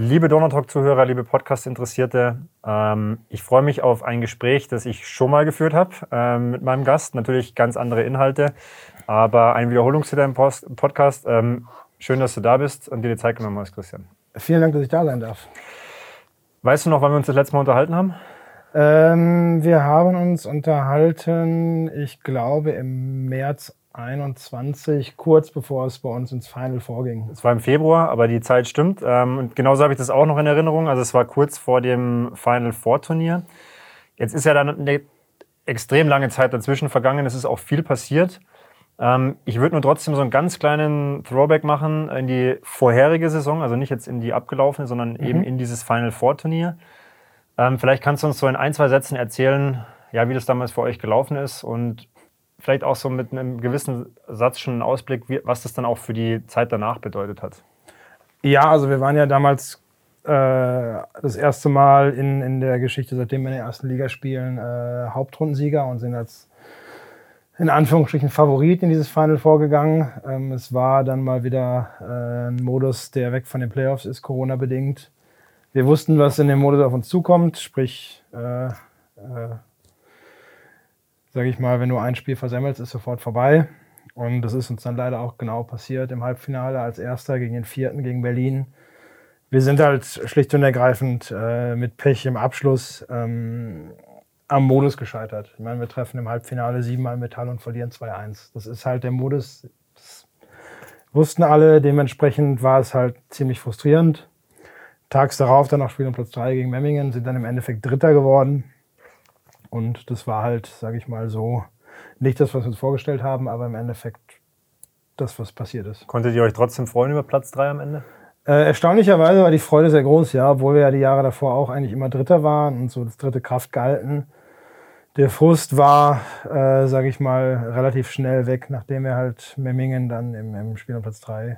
Liebe Donnertalk-Zuhörer, liebe Podcast-Interessierte, ähm, ich freue mich auf ein Gespräch, das ich schon mal geführt habe ähm, mit meinem Gast. Natürlich ganz andere Inhalte, aber ein Wiederholungstäter im Post Podcast. Ähm, schön, dass du da bist und dir die Zeit genommen hast, Christian. Vielen Dank, dass ich da sein darf. Weißt du noch, wann wir uns das letzte Mal unterhalten haben? Ähm, wir haben uns unterhalten, ich glaube, im März 21, kurz bevor es bei uns ins Final vorging. Es war im Februar, aber die Zeit stimmt. Ähm, und genauso habe ich das auch noch in Erinnerung. Also es war kurz vor dem Final Four Turnier. Jetzt ist ja dann eine extrem lange Zeit dazwischen vergangen. Es ist auch viel passiert. Ähm, ich würde nur trotzdem so einen ganz kleinen Throwback machen in die vorherige Saison, also nicht jetzt in die abgelaufene, sondern mhm. eben in dieses Final Four Turnier. Ähm, vielleicht kannst du uns so in ein, zwei Sätzen erzählen, ja, wie das damals für euch gelaufen ist und vielleicht auch so mit einem gewissen Satz schon einen Ausblick, was das dann auch für die Zeit danach bedeutet hat. Ja, also wir waren ja damals äh, das erste Mal in, in der Geschichte, seitdem wir in der ersten Liga spielen, äh, Hauptrundensieger und sind als in Anführungsstrichen Favorit in dieses Final vorgegangen. Ähm, es war dann mal wieder äh, ein Modus, der weg von den Playoffs ist, Corona-bedingt. Wir wussten, was in dem Modus auf uns zukommt, sprich äh, äh, sage ich mal, wenn du ein Spiel versemmelst, ist sofort vorbei. Und das ist uns dann leider auch genau passiert im Halbfinale als Erster gegen den Vierten, gegen Berlin. Wir sind halt schlicht und ergreifend äh, mit Pech im Abschluss ähm, am Modus gescheitert. Ich meine, wir treffen im Halbfinale siebenmal Metall und verlieren 2-1. Das ist halt der Modus, das wussten alle. Dementsprechend war es halt ziemlich frustrierend. Tags darauf dann noch Spiel um Platz 3 gegen Memmingen, sind dann im Endeffekt Dritter geworden. Und das war halt, sage ich mal so, nicht das, was wir uns vorgestellt haben, aber im Endeffekt das, was passiert ist. Konntet ihr euch trotzdem freuen über Platz 3 am Ende? Äh, erstaunlicherweise war die Freude sehr groß, ja, obwohl wir ja die Jahre davor auch eigentlich immer Dritter waren und so das dritte Kraft gehalten. Der Frust war, äh, sage ich mal, relativ schnell weg, nachdem wir halt Memmingen dann im, im Spiel um Platz 3 äh,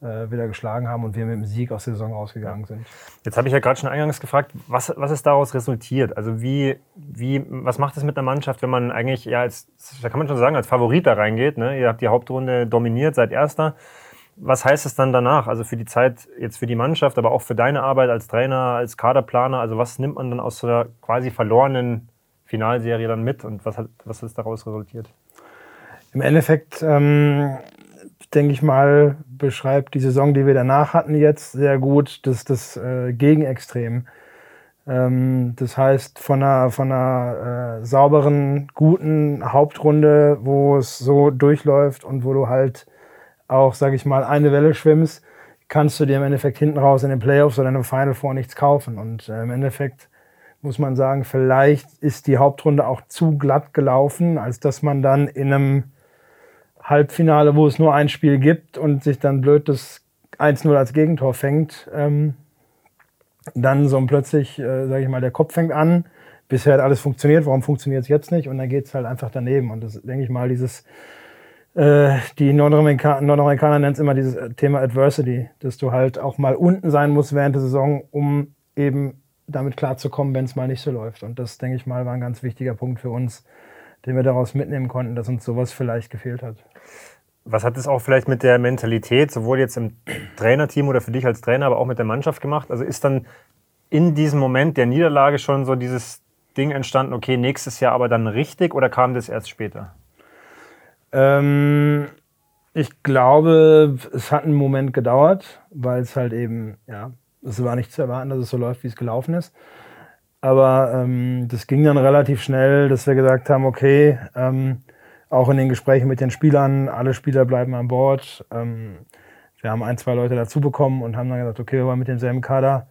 wieder geschlagen haben und wir mit dem Sieg aus der Saison rausgegangen sind. Jetzt habe ich ja gerade schon eingangs gefragt, was, was ist daraus resultiert? Also wie, wie, was macht es mit einer Mannschaft, wenn man eigentlich, ja, als, da kann man schon sagen, als Favorit da reingeht? Ne? Ihr habt die Hauptrunde dominiert, seid Erster. Was heißt es dann danach? Also für die Zeit, jetzt für die Mannschaft, aber auch für deine Arbeit als Trainer, als Kaderplaner? Also was nimmt man dann aus so einer quasi verlorenen Finalserie dann mit und was, hat, was ist daraus resultiert? Im Endeffekt ähm, denke ich mal, beschreibt die Saison, die wir danach hatten, jetzt sehr gut das, das äh, Gegenextrem. Ähm, das heißt, von einer, von einer äh, sauberen, guten Hauptrunde, wo es so durchläuft und wo du halt auch, sag ich mal, eine Welle schwimmst, kannst du dir im Endeffekt hinten raus in den Playoffs oder in einem Final Four nichts kaufen. Und äh, im Endeffekt muss man sagen, vielleicht ist die Hauptrunde auch zu glatt gelaufen, als dass man dann in einem Halbfinale, wo es nur ein Spiel gibt und sich dann blöd das 1-0 als Gegentor fängt, ähm, dann so plötzlich, äh, sage ich mal, der Kopf fängt an. Bisher hat alles funktioniert, warum funktioniert es jetzt nicht? Und dann geht es halt einfach daneben. Und das denke ich mal, dieses, äh, die Nordamerikaner, Nordamerikaner nennen es immer dieses Thema Adversity, dass du halt auch mal unten sein musst während der Saison, um eben damit klarzukommen, wenn es mal nicht so läuft. Und das, denke ich mal, war ein ganz wichtiger Punkt für uns, den wir daraus mitnehmen konnten, dass uns sowas vielleicht gefehlt hat. Was hat es auch vielleicht mit der Mentalität, sowohl jetzt im Trainerteam oder für dich als Trainer, aber auch mit der Mannschaft gemacht? Also ist dann in diesem Moment der Niederlage schon so dieses Ding entstanden, okay, nächstes Jahr aber dann richtig oder kam das erst später? Ähm, ich glaube, es hat einen Moment gedauert, weil es halt eben, ja, es war nicht zu erwarten, dass es so läuft, wie es gelaufen ist. Aber ähm, das ging dann relativ schnell, dass wir gesagt haben, okay, ähm, auch in den Gesprächen mit den Spielern, alle Spieler bleiben an Bord. Ähm, wir haben ein, zwei Leute dazu bekommen und haben dann gesagt, okay, wir wollen mit demselben Kader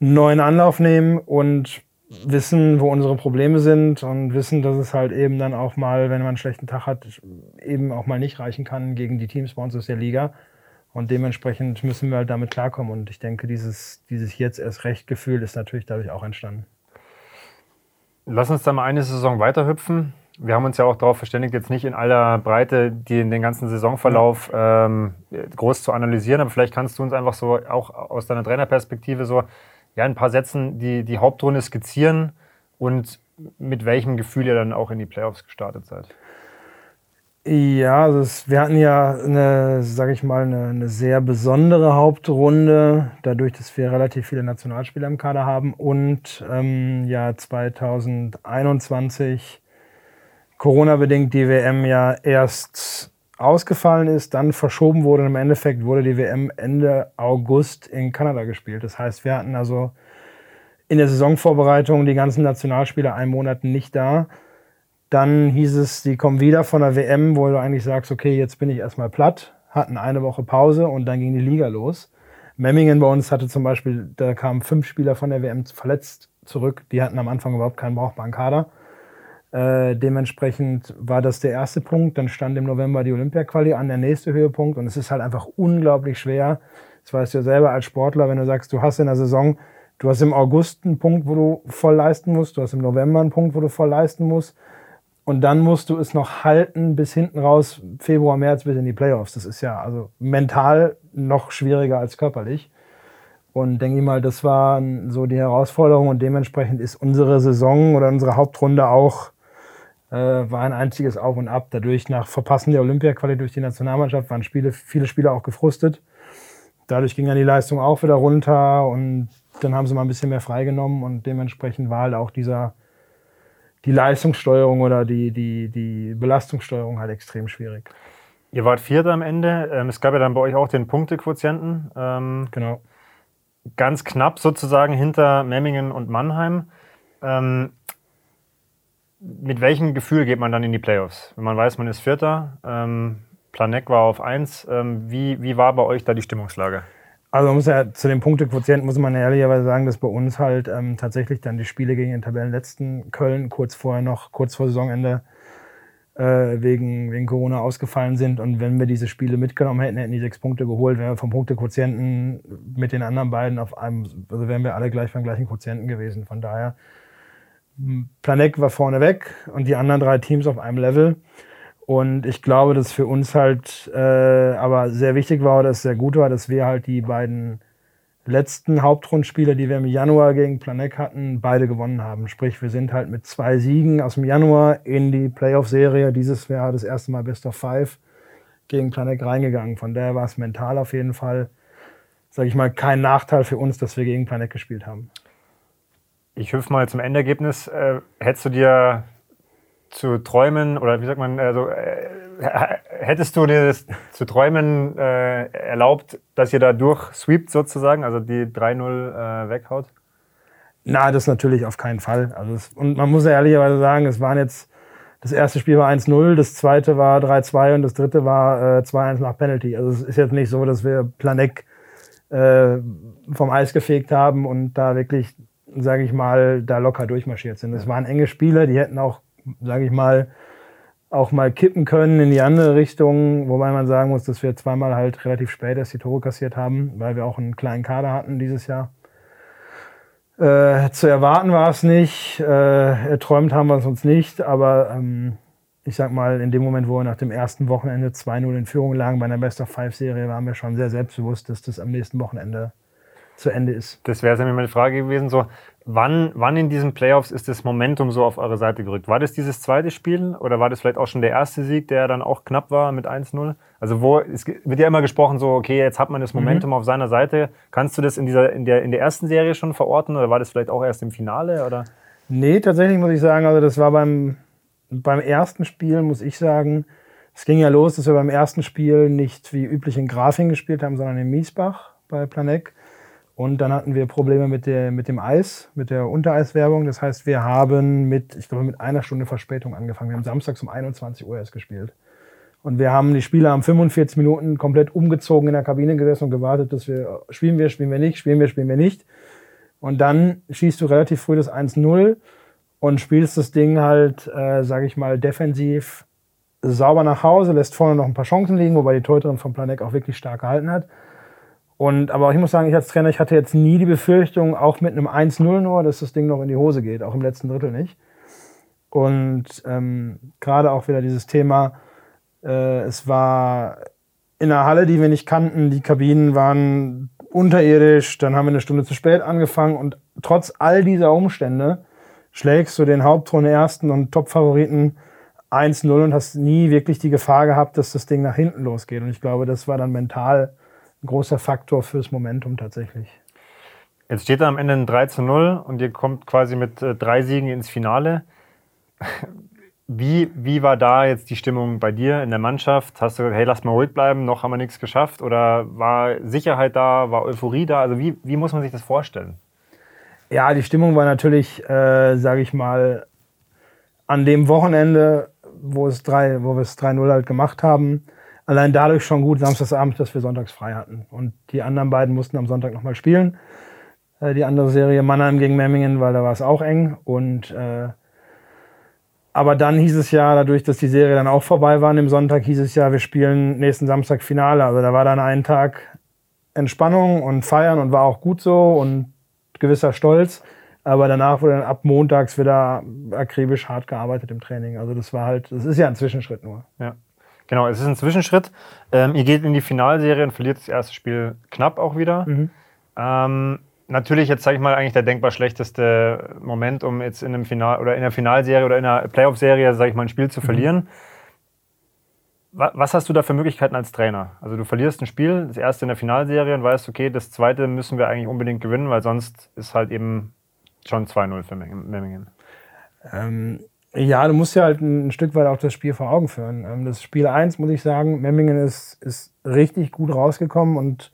einen neuen Anlauf nehmen und wissen, wo unsere Probleme sind und wissen, dass es halt eben dann auch mal, wenn man einen schlechten Tag hat, eben auch mal nicht reichen kann gegen die Teams bei uns aus der Liga. Und dementsprechend müssen wir halt damit klarkommen. Und ich denke, dieses, dieses jetzt erst recht Gefühl ist natürlich dadurch auch entstanden. Lass uns da mal eine Saison weiterhüpfen. Wir haben uns ja auch darauf verständigt, jetzt nicht in aller Breite die, den ganzen Saisonverlauf ähm, groß zu analysieren, aber vielleicht kannst du uns einfach so auch aus deiner Trainerperspektive so ja, ein paar Sätzen die, die Hauptrunde skizzieren und mit welchem Gefühl ihr dann auch in die Playoffs gestartet seid. Ja, also es, wir hatten ja eine, sage ich mal, eine, eine, sehr besondere Hauptrunde, dadurch, dass wir relativ viele Nationalspieler im Kader haben und ähm, ja 2021 Corona-bedingt die WM ja erst ausgefallen ist, dann verschoben wurde und im Endeffekt wurde die WM Ende August in Kanada gespielt. Das heißt, wir hatten also in der Saisonvorbereitung die ganzen Nationalspieler einen Monat nicht da. Dann hieß es, die kommen wieder von der WM, wo du eigentlich sagst, okay, jetzt bin ich erstmal platt, hatten eine Woche Pause und dann ging die Liga los. Memmingen bei uns hatte zum Beispiel, da kamen fünf Spieler von der WM verletzt zurück. Die hatten am Anfang überhaupt keinen brauchbaren Kader. Äh, dementsprechend war das der erste Punkt. Dann stand im November die Olympia-Quali an, der nächste Höhepunkt. Und es ist halt einfach unglaublich schwer. Das weißt du ja selber als Sportler, wenn du sagst, du hast in der Saison, du hast im August einen Punkt, wo du voll leisten musst, du hast im November einen Punkt, wo du voll leisten musst. Und dann musst du es noch halten bis hinten raus, Februar, März bis in die Playoffs. Das ist ja also mental noch schwieriger als körperlich. Und denke ich mal, das war so die Herausforderung und dementsprechend ist unsere Saison oder unsere Hauptrunde auch äh, war ein einziges Auf und Ab. Dadurch nach Verpassen der Olympia-Quali durch die Nationalmannschaft waren Spiele, viele Spieler auch gefrustet. Dadurch ging dann die Leistung auch wieder runter und dann haben sie mal ein bisschen mehr freigenommen und dementsprechend war halt auch dieser die Leistungssteuerung oder die, die, die Belastungssteuerung halt extrem schwierig. Ihr wart Vierter am Ende. Ähm, es gab ja dann bei euch auch den Punktequotienten. Ähm, genau. Ganz knapp sozusagen hinter Memmingen und Mannheim. Ähm, mit welchem Gefühl geht man dann in die Playoffs? Wenn man weiß, man ist Vierter, ähm, Planek war auf 1. Ähm, wie, wie war bei euch da die Stimmungslage? Also man muss ja zu den Punktequotienten muss man ehrlicherweise sagen, dass bei uns halt ähm, tatsächlich dann die Spiele gegen den Tabellenletzten Köln kurz vorher noch, kurz vor Saisonende äh, wegen, wegen Corona ausgefallen sind. Und wenn wir diese Spiele mitgenommen hätten, hätten die sechs Punkte geholt, wären wir vom Punktequotienten mit den anderen beiden auf einem, also wären wir alle gleich beim gleichen Quotienten gewesen. Von daher, Planek war vorne weg und die anderen drei Teams auf einem Level. Und ich glaube, dass für uns halt äh, aber sehr wichtig war oder es sehr gut war, dass wir halt die beiden letzten Hauptrundspiele, die wir im Januar gegen Planek hatten, beide gewonnen haben. Sprich, wir sind halt mit zwei Siegen aus dem Januar in die Playoff-Serie. Dieses Jahr das erste Mal Best of Five gegen Planek reingegangen. Von daher war es mental auf jeden Fall, sage ich mal, kein Nachteil für uns, dass wir gegen Planek gespielt haben. Ich hüpfe mal zum Endergebnis. Äh, hättest du dir zu träumen oder wie sagt man, also äh, hättest du dir das zu träumen äh, erlaubt, dass ihr da durchsweept sozusagen, also die 3-0 äh, weghaut? Na, das natürlich auf keinen Fall. Also es, und man muss ja ehrlicherweise sagen, es waren jetzt, das erste Spiel war 1-0, das zweite war 3-2 und das dritte war äh, 2-1 nach Penalty. Also es ist jetzt nicht so, dass wir Planek äh, vom Eis gefegt haben und da wirklich, sage ich mal, da locker durchmarschiert sind. Es waren enge Spiele, die hätten auch sage ich mal, auch mal kippen können in die andere Richtung, wobei man sagen muss, dass wir zweimal halt relativ spät erst die Tore kassiert haben, weil wir auch einen kleinen Kader hatten dieses Jahr. Äh, zu erwarten war es nicht, äh, erträumt haben wir es uns nicht, aber ähm, ich sag mal, in dem Moment, wo wir nach dem ersten Wochenende 2-0 in Führung lagen bei einer Best of Five-Serie, waren wir schon sehr selbstbewusst, dass das am nächsten Wochenende zu Ende ist. Das wäre nämlich meine Frage gewesen, so wann, wann in diesen Playoffs ist das Momentum so auf eure Seite gerückt? War das dieses zweite Spiel oder war das vielleicht auch schon der erste Sieg, der dann auch knapp war mit 1-0? Also wo, es wird ja immer gesprochen so, okay, jetzt hat man das mhm. Momentum mhm. auf seiner Seite. Kannst du das in, dieser, in, der, in der ersten Serie schon verorten oder war das vielleicht auch erst im Finale? Oder? Nee, tatsächlich muss ich sagen, also das war beim, beim ersten Spiel, muss ich sagen, es ging ja los, dass wir beim ersten Spiel nicht wie üblich in Grafing gespielt haben, sondern in Miesbach bei Planek. Und dann hatten wir Probleme mit, der, mit dem Eis, mit der Untereiswerbung. Das heißt, wir haben mit, ich glaube, mit einer Stunde Verspätung angefangen. Wir haben samstags um 21 Uhr erst gespielt. Und wir haben die Spieler am 45 Minuten komplett umgezogen in der Kabine gesessen und gewartet, dass wir, spielen wir, spielen wir nicht, spielen wir, spielen wir nicht. Und dann schießt du relativ früh das 1-0 und spielst das Ding halt, äh, sage ich mal, defensiv sauber nach Hause, lässt vorne noch ein paar Chancen liegen, wobei die Torhüterin von Planek auch wirklich stark gehalten hat. Und, aber ich muss sagen, ich als Trainer, ich hatte jetzt nie die Befürchtung, auch mit einem 1-0 nur, dass das Ding noch in die Hose geht, auch im letzten Drittel nicht. Und ähm, gerade auch wieder dieses Thema, äh, es war in einer Halle, die wir nicht kannten, die Kabinen waren unterirdisch, dann haben wir eine Stunde zu spät angefangen und trotz all dieser Umstände schlägst du den Hauptrunde ersten und Top-Favoriten 1-0 und hast nie wirklich die Gefahr gehabt, dass das Ding nach hinten losgeht. Und ich glaube, das war dann mental großer Faktor fürs Momentum tatsächlich. Jetzt steht da am Ende ein 3 zu 0 und ihr kommt quasi mit äh, drei Siegen ins Finale. Wie, wie war da jetzt die Stimmung bei dir in der Mannschaft? Hast du gesagt, hey, lass mal ruhig bleiben, noch haben wir nichts geschafft? Oder war Sicherheit da, war Euphorie da? Also wie, wie muss man sich das vorstellen? Ja, die Stimmung war natürlich, äh, sage ich mal, an dem Wochenende, wo, es drei, wo wir es 3-0 halt gemacht haben, allein dadurch schon gut, Samstagsabend, dass wir sonntags frei hatten. Und die anderen beiden mussten am Sonntag nochmal spielen. Äh, die andere Serie Mannheim gegen Memmingen, weil da war es auch eng. Und äh, aber dann hieß es ja, dadurch, dass die Serie dann auch vorbei war dem Sonntag, hieß es ja, wir spielen nächsten Samstag Finale. Also da war dann ein Tag Entspannung und Feiern und war auch gut so und gewisser Stolz. Aber danach wurde dann ab montags wieder akribisch hart gearbeitet im Training. Also das war halt, das ist ja ein Zwischenschritt nur. Ja. Genau, es ist ein Zwischenschritt. Ähm, ihr geht in die Finalserie und verliert das erste Spiel knapp auch wieder. Mhm. Ähm, natürlich jetzt, sage ich mal, eigentlich der denkbar schlechteste Moment, um jetzt in einem Final oder in der Finalserie oder in einer Playoff-Serie, sage ich mal, ein Spiel zu mhm. verlieren. Mhm. Was hast du da für Möglichkeiten als Trainer? Also du verlierst ein Spiel, das erste in der Finalserie und weißt, okay, das zweite müssen wir eigentlich unbedingt gewinnen, weil sonst ist halt eben schon 2-0 für Memmingen. Ähm, ja, du musst ja halt ein Stück weit auch das Spiel vor Augen führen. Ähm, das Spiel 1, muss ich sagen, Memmingen ist, ist richtig gut rausgekommen und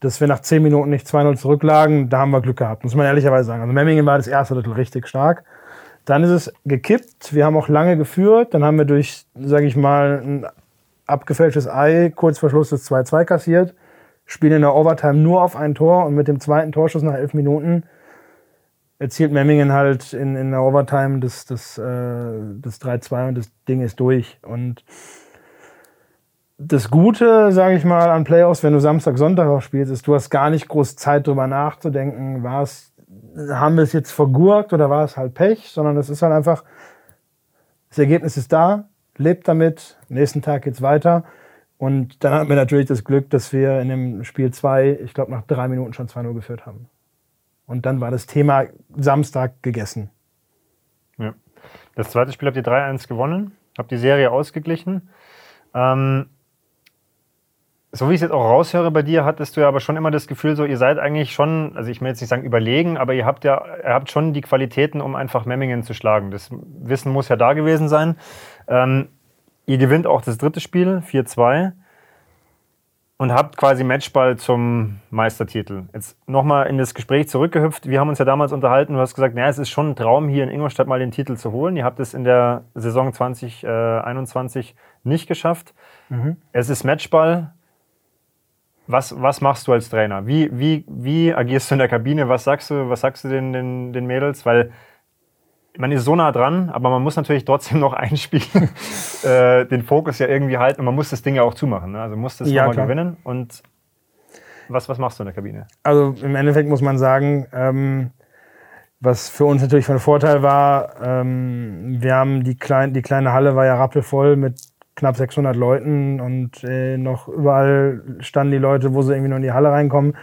dass wir nach 10 Minuten nicht 2-0 zurücklagen, da haben wir Glück gehabt, muss man ehrlicherweise sagen. Also Memmingen war das erste Drittel richtig stark. Dann ist es gekippt. Wir haben auch lange geführt. Dann haben wir durch, sage ich mal, ein abgefälschtes Ei kurz vor Schluss das 2-2 kassiert. Spielen in der Overtime nur auf ein Tor und mit dem zweiten Torschuss nach elf Minuten erzielt Memmingen halt in, in der Overtime das, das, äh, das 3-2 und das Ding ist durch. Und das Gute, sage ich mal, an Playoffs, wenn du Samstag, Sonntag auch spielst, ist, du hast gar nicht groß Zeit drüber nachzudenken, war haben wir es jetzt vergurkt oder war es halt Pech, sondern es ist halt einfach, das Ergebnis ist da, lebt damit, nächsten Tag geht's weiter. Und dann hatten wir natürlich das Glück, dass wir in dem Spiel 2, ich glaube, nach drei Minuten schon 2-0 geführt haben. Und dann war das Thema Samstag gegessen. Ja. Das zweite Spiel habt ihr 3-1 gewonnen, habt die Serie ausgeglichen. Ähm, so wie ich es jetzt auch raushöre bei dir, hattest du ja aber schon immer das Gefühl, so ihr seid eigentlich schon, also ich will jetzt nicht sagen überlegen, aber ihr habt ja, ihr habt schon die Qualitäten, um einfach Memmingen zu schlagen. Das Wissen muss ja da gewesen sein. Ähm, ihr gewinnt auch das dritte Spiel, 4-2 und habt quasi Matchball zum Meistertitel. Jetzt nochmal in das Gespräch zurückgehüpft. Wir haben uns ja damals unterhalten. Du hast gesagt, naja, es ist schon ein Traum, hier in Ingolstadt mal den Titel zu holen. Ihr habt es in der Saison 2021 nicht geschafft. Mhm. Es ist Matchball. Was, was machst du als Trainer? Wie, wie, wie agierst du in der Kabine? Was sagst du, was sagst du den, den, den Mädels? Weil man ist so nah dran, aber man muss natürlich trotzdem noch einspielen, äh, den Fokus ja irgendwie halten und man muss das Ding ja auch zumachen. Ne? Also muss das ja, nochmal gewinnen. Und was, was machst du in der Kabine? Also im Endeffekt muss man sagen, ähm, was für uns natürlich von Vorteil war, ähm, wir haben die, klein, die kleine Halle war ja rappelvoll mit knapp 600 Leuten und äh, noch überall standen die Leute, wo sie irgendwie noch in die Halle reinkommen.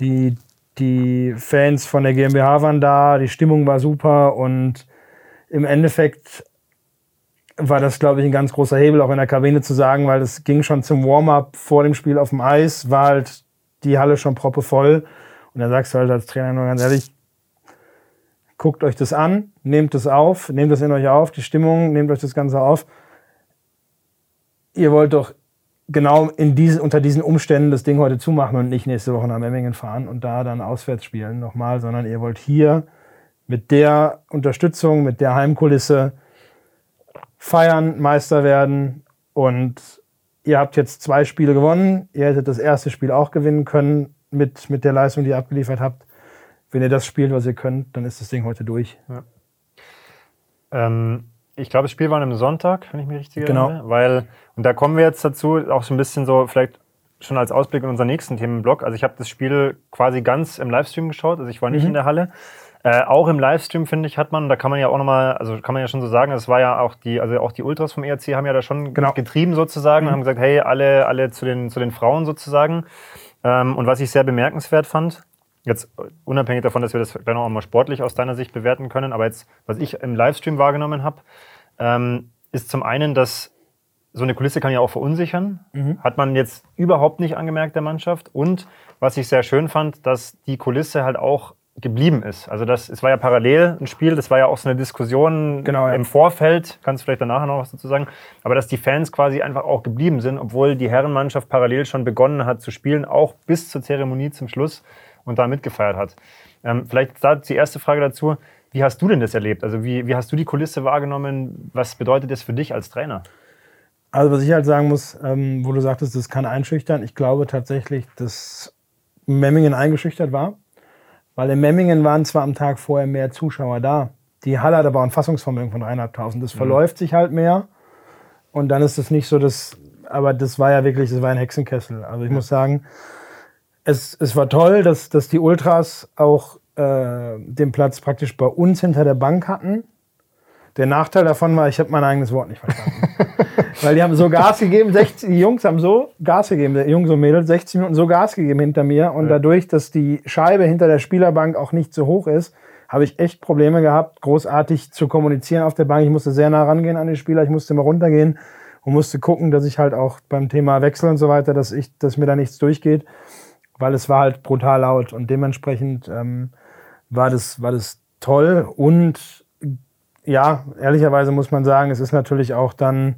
Die, die Fans von der GmbH waren da, die Stimmung war super und im Endeffekt war das, glaube ich, ein ganz großer Hebel, auch in der Kabine zu sagen, weil es ging schon zum Warm-up vor dem Spiel auf dem Eis, war halt die Halle schon proppevoll. Und da sagst du halt als Trainer nur ganz ehrlich, guckt euch das an, nehmt das auf, nehmt das in euch auf, die Stimmung, nehmt euch das Ganze auf ihr wollt doch genau in diese, unter diesen Umständen das Ding heute zumachen und nicht nächste Woche nach Memmingen fahren und da dann auswärts spielen nochmal, sondern ihr wollt hier mit der Unterstützung, mit der Heimkulisse feiern, Meister werden und ihr habt jetzt zwei Spiele gewonnen. Ihr hättet das erste Spiel auch gewinnen können mit, mit der Leistung, die ihr abgeliefert habt. Wenn ihr das spielt, was ihr könnt, dann ist das Ding heute durch. Ja. Ähm, ich glaube, das Spiel war am Sonntag, wenn ich mich richtig genau. erinnere. Weil, und da kommen wir jetzt dazu, auch so ein bisschen so, vielleicht schon als Ausblick in unseren nächsten Themenblock. Also ich habe das Spiel quasi ganz im Livestream geschaut, also ich war nicht mhm. in der Halle. Äh, auch im Livestream, finde ich, hat man, da kann man ja auch nochmal, also kann man ja schon so sagen, es war ja auch die, also auch die Ultras vom ERC haben ja da schon genau. getrieben sozusagen mhm. und haben gesagt, hey, alle, alle zu den, zu den Frauen sozusagen. Ähm, und was ich sehr bemerkenswert fand, Jetzt unabhängig davon, dass wir das dann auch mal sportlich aus deiner Sicht bewerten können, aber jetzt, was ich im Livestream wahrgenommen habe, ähm, ist zum einen, dass so eine Kulisse kann ja auch verunsichern. Mhm. Hat man jetzt überhaupt nicht angemerkt der Mannschaft. Und was ich sehr schön fand, dass die Kulisse halt auch geblieben ist. Also das, es war ja parallel ein Spiel, das war ja auch so eine Diskussion genau, ja. im Vorfeld, kannst du vielleicht danach noch was dazu sagen, aber dass die Fans quasi einfach auch geblieben sind, obwohl die Herrenmannschaft parallel schon begonnen hat zu spielen, auch bis zur Zeremonie zum Schluss und da mitgefeiert hat. Ähm, vielleicht da die erste Frage dazu, wie hast du denn das erlebt? Also wie, wie hast du die Kulisse wahrgenommen? Was bedeutet das für dich als Trainer? Also was ich halt sagen muss, ähm, wo du sagtest, das kann einschüchtern, ich glaube tatsächlich, dass Memmingen eingeschüchtert war weil in Memmingen waren zwar am Tag vorher mehr Zuschauer da. Die Halle hat aber ein Fassungsvermögen von 3.500. Das mhm. verläuft sich halt mehr. Und dann ist es nicht so, dass, aber das war ja wirklich, das war ein Hexenkessel. Also ich ja. muss sagen, es, es war toll, dass, dass die Ultras auch äh, den Platz praktisch bei uns hinter der Bank hatten. Der Nachteil davon war, ich habe mein eigenes Wort nicht verstanden. Weil die haben so Gas gegeben, 60, die Jungs haben so Gas gegeben, Jungs und Mädels, 60 Minuten so Gas gegeben hinter mir. Und ja. dadurch, dass die Scheibe hinter der Spielerbank auch nicht so hoch ist, habe ich echt Probleme gehabt, großartig zu kommunizieren auf der Bank. Ich musste sehr nah rangehen an die Spieler, ich musste mal runtergehen und musste gucken, dass ich halt auch beim Thema Wechsel und so weiter, dass ich, dass mir da nichts durchgeht, weil es war halt brutal laut und dementsprechend ähm, war das, war das toll und ja, ehrlicherweise muss man sagen, es ist natürlich auch dann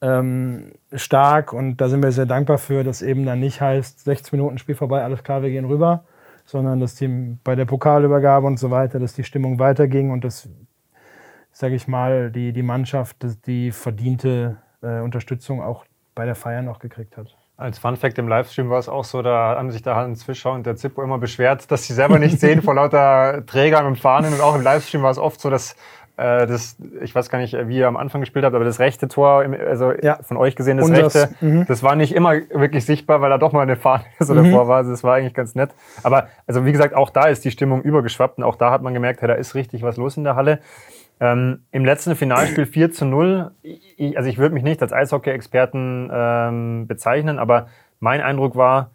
ähm, stark und da sind wir sehr dankbar für, dass eben dann nicht heißt, 16 Minuten Spiel vorbei, alles klar, wir gehen rüber, sondern dass die bei der Pokalübergabe und so weiter, dass die Stimmung weiterging und dass, sage ich mal, die, die Mannschaft die verdiente äh, Unterstützung auch bei der Feier noch gekriegt hat. Als Funfact im Livestream war es auch so, da haben sich der Hans Fischer und der Zippo immer beschwert, dass sie selber nicht sehen vor lauter Trägern und Fahnen. Und auch im Livestream war es oft so, dass äh, das, ich weiß gar nicht, wie ihr am Anfang gespielt habt, aber das rechte Tor, also ja. von euch gesehen, das und rechte, das, mhm. das war nicht immer wirklich sichtbar, weil da doch mal eine Fahne so mhm. davor war. Also das war eigentlich ganz nett. Aber also wie gesagt, auch da ist die Stimmung übergeschwappt und auch da hat man gemerkt, hey, da ist richtig was los in der Halle. Ähm, Im letzten Finalspiel 4 zu 0, ich, also ich würde mich nicht als Eishockey-Experten ähm, bezeichnen, aber mein Eindruck war,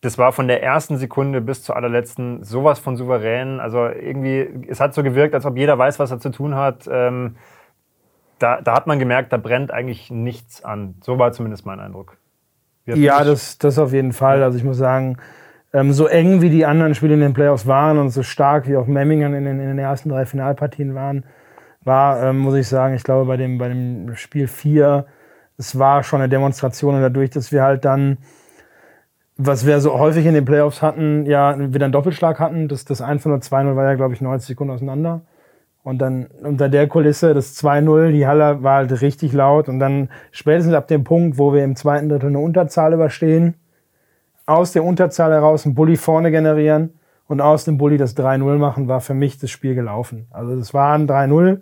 das war von der ersten Sekunde bis zur allerletzten sowas von souverän. Also irgendwie, es hat so gewirkt, als ob jeder weiß, was er zu tun hat. Ähm, da, da, hat man gemerkt, da brennt eigentlich nichts an. So war zumindest mein Eindruck. Ja, das, das auf jeden Fall. Also ich muss sagen, ähm, so eng wie die anderen Spiele in den Playoffs waren und so stark wie auch Memmingen in den, in den ersten drei Finalpartien waren, war, ähm, muss ich sagen, ich glaube bei dem, bei dem Spiel 4, es war schon eine Demonstration und dadurch, dass wir halt dann was wir so häufig in den Playoffs hatten, ja, wieder einen Doppelschlag hatten. Das, das 1 und 2-0 war ja, glaube ich, 90 Sekunden auseinander. Und dann unter der Kulisse das 2-0, die Halle war halt richtig laut. Und dann spätestens ab dem Punkt, wo wir im zweiten Drittel eine Unterzahl überstehen, aus der Unterzahl heraus einen Bully vorne generieren und aus dem Bully das 3-0 machen, war für mich das Spiel gelaufen. Also das war ein 3-0.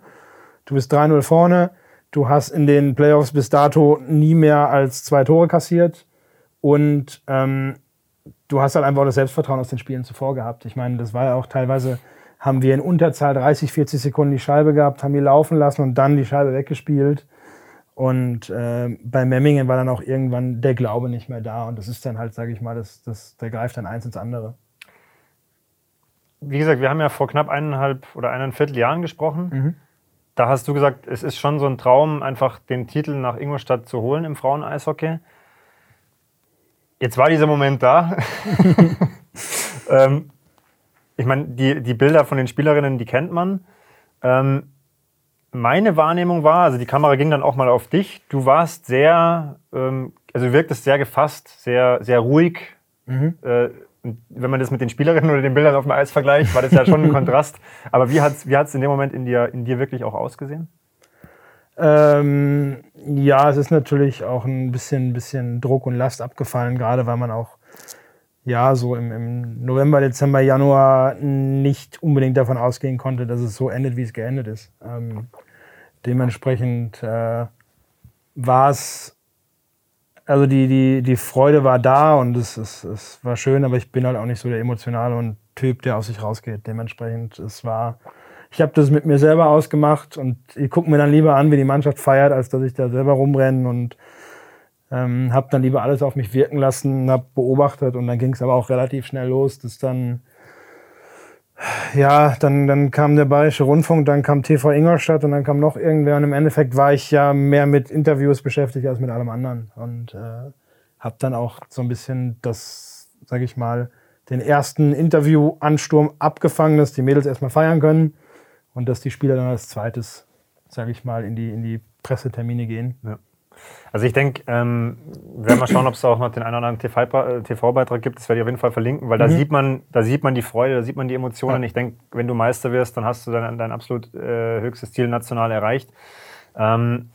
Du bist 3-0 vorne. Du hast in den Playoffs bis dato nie mehr als zwei Tore kassiert und ähm, du hast halt einfach das Selbstvertrauen aus den Spielen zuvor gehabt. Ich meine, das war ja auch teilweise, haben wir in Unterzahl 30, 40 Sekunden die Scheibe gehabt, haben die laufen lassen und dann die Scheibe weggespielt. Und äh, bei Memmingen war dann auch irgendwann der Glaube nicht mehr da. Und das ist dann halt, sage ich mal, das, das, der greift dann eins ins andere. Wie gesagt, wir haben ja vor knapp eineinhalb oder eineinviertel Jahren gesprochen. Mhm. Da hast du gesagt, es ist schon so ein Traum, einfach den Titel nach Ingolstadt zu holen im Frauen-Eishockey. Jetzt war dieser Moment da. ähm, ich meine, die, die Bilder von den Spielerinnen, die kennt man. Ähm, meine Wahrnehmung war, also die Kamera ging dann auch mal auf dich. Du warst sehr, ähm, also wirktest sehr gefasst, sehr, sehr ruhig. Mhm. Äh, wenn man das mit den Spielerinnen oder den Bildern auf dem Eis vergleicht, war das ja schon ein Kontrast. Aber wie hat es wie hat's in dem Moment in dir, in dir wirklich auch ausgesehen? Ähm, ja, es ist natürlich auch ein bisschen, bisschen Druck und Last abgefallen, gerade weil man auch ja so im, im November, Dezember, Januar nicht unbedingt davon ausgehen konnte, dass es so endet, wie es geendet ist. Ähm, dementsprechend äh, war es, also die, die, die Freude war da und es, es, es war schön, aber ich bin halt auch nicht so der emotionale und Typ, der aus sich rausgeht. Dementsprechend, es war ich habe das mit mir selber ausgemacht und ich gucke mir dann lieber an, wie die Mannschaft feiert, als dass ich da selber rumrenne und ähm, habe dann lieber alles auf mich wirken lassen, habe beobachtet und dann ging es aber auch relativ schnell los, dass dann Ja, dann, dann kam der Bayerische Rundfunk, dann kam TV Ingolstadt und dann kam noch irgendwer. Und im Endeffekt war ich ja mehr mit Interviews beschäftigt als mit allem anderen. Und äh, habe dann auch so ein bisschen das, sage ich mal, den ersten Interviewansturm abgefangen, dass die Mädels erstmal feiern können und dass die Spieler dann als zweites, sage ich mal, in die, in die Pressetermine gehen. Ja. Also ich denke, ähm, wir werden mal schauen, ob es auch noch den einen oder anderen TV-Beitrag gibt. Das werde ich auf jeden Fall verlinken, weil da, mhm. sieht man, da sieht man die Freude, da sieht man die Emotionen. Ja. Ich denke, wenn du Meister wirst, dann hast du dein, dein absolut äh, höchstes Ziel national erreicht. Ähm,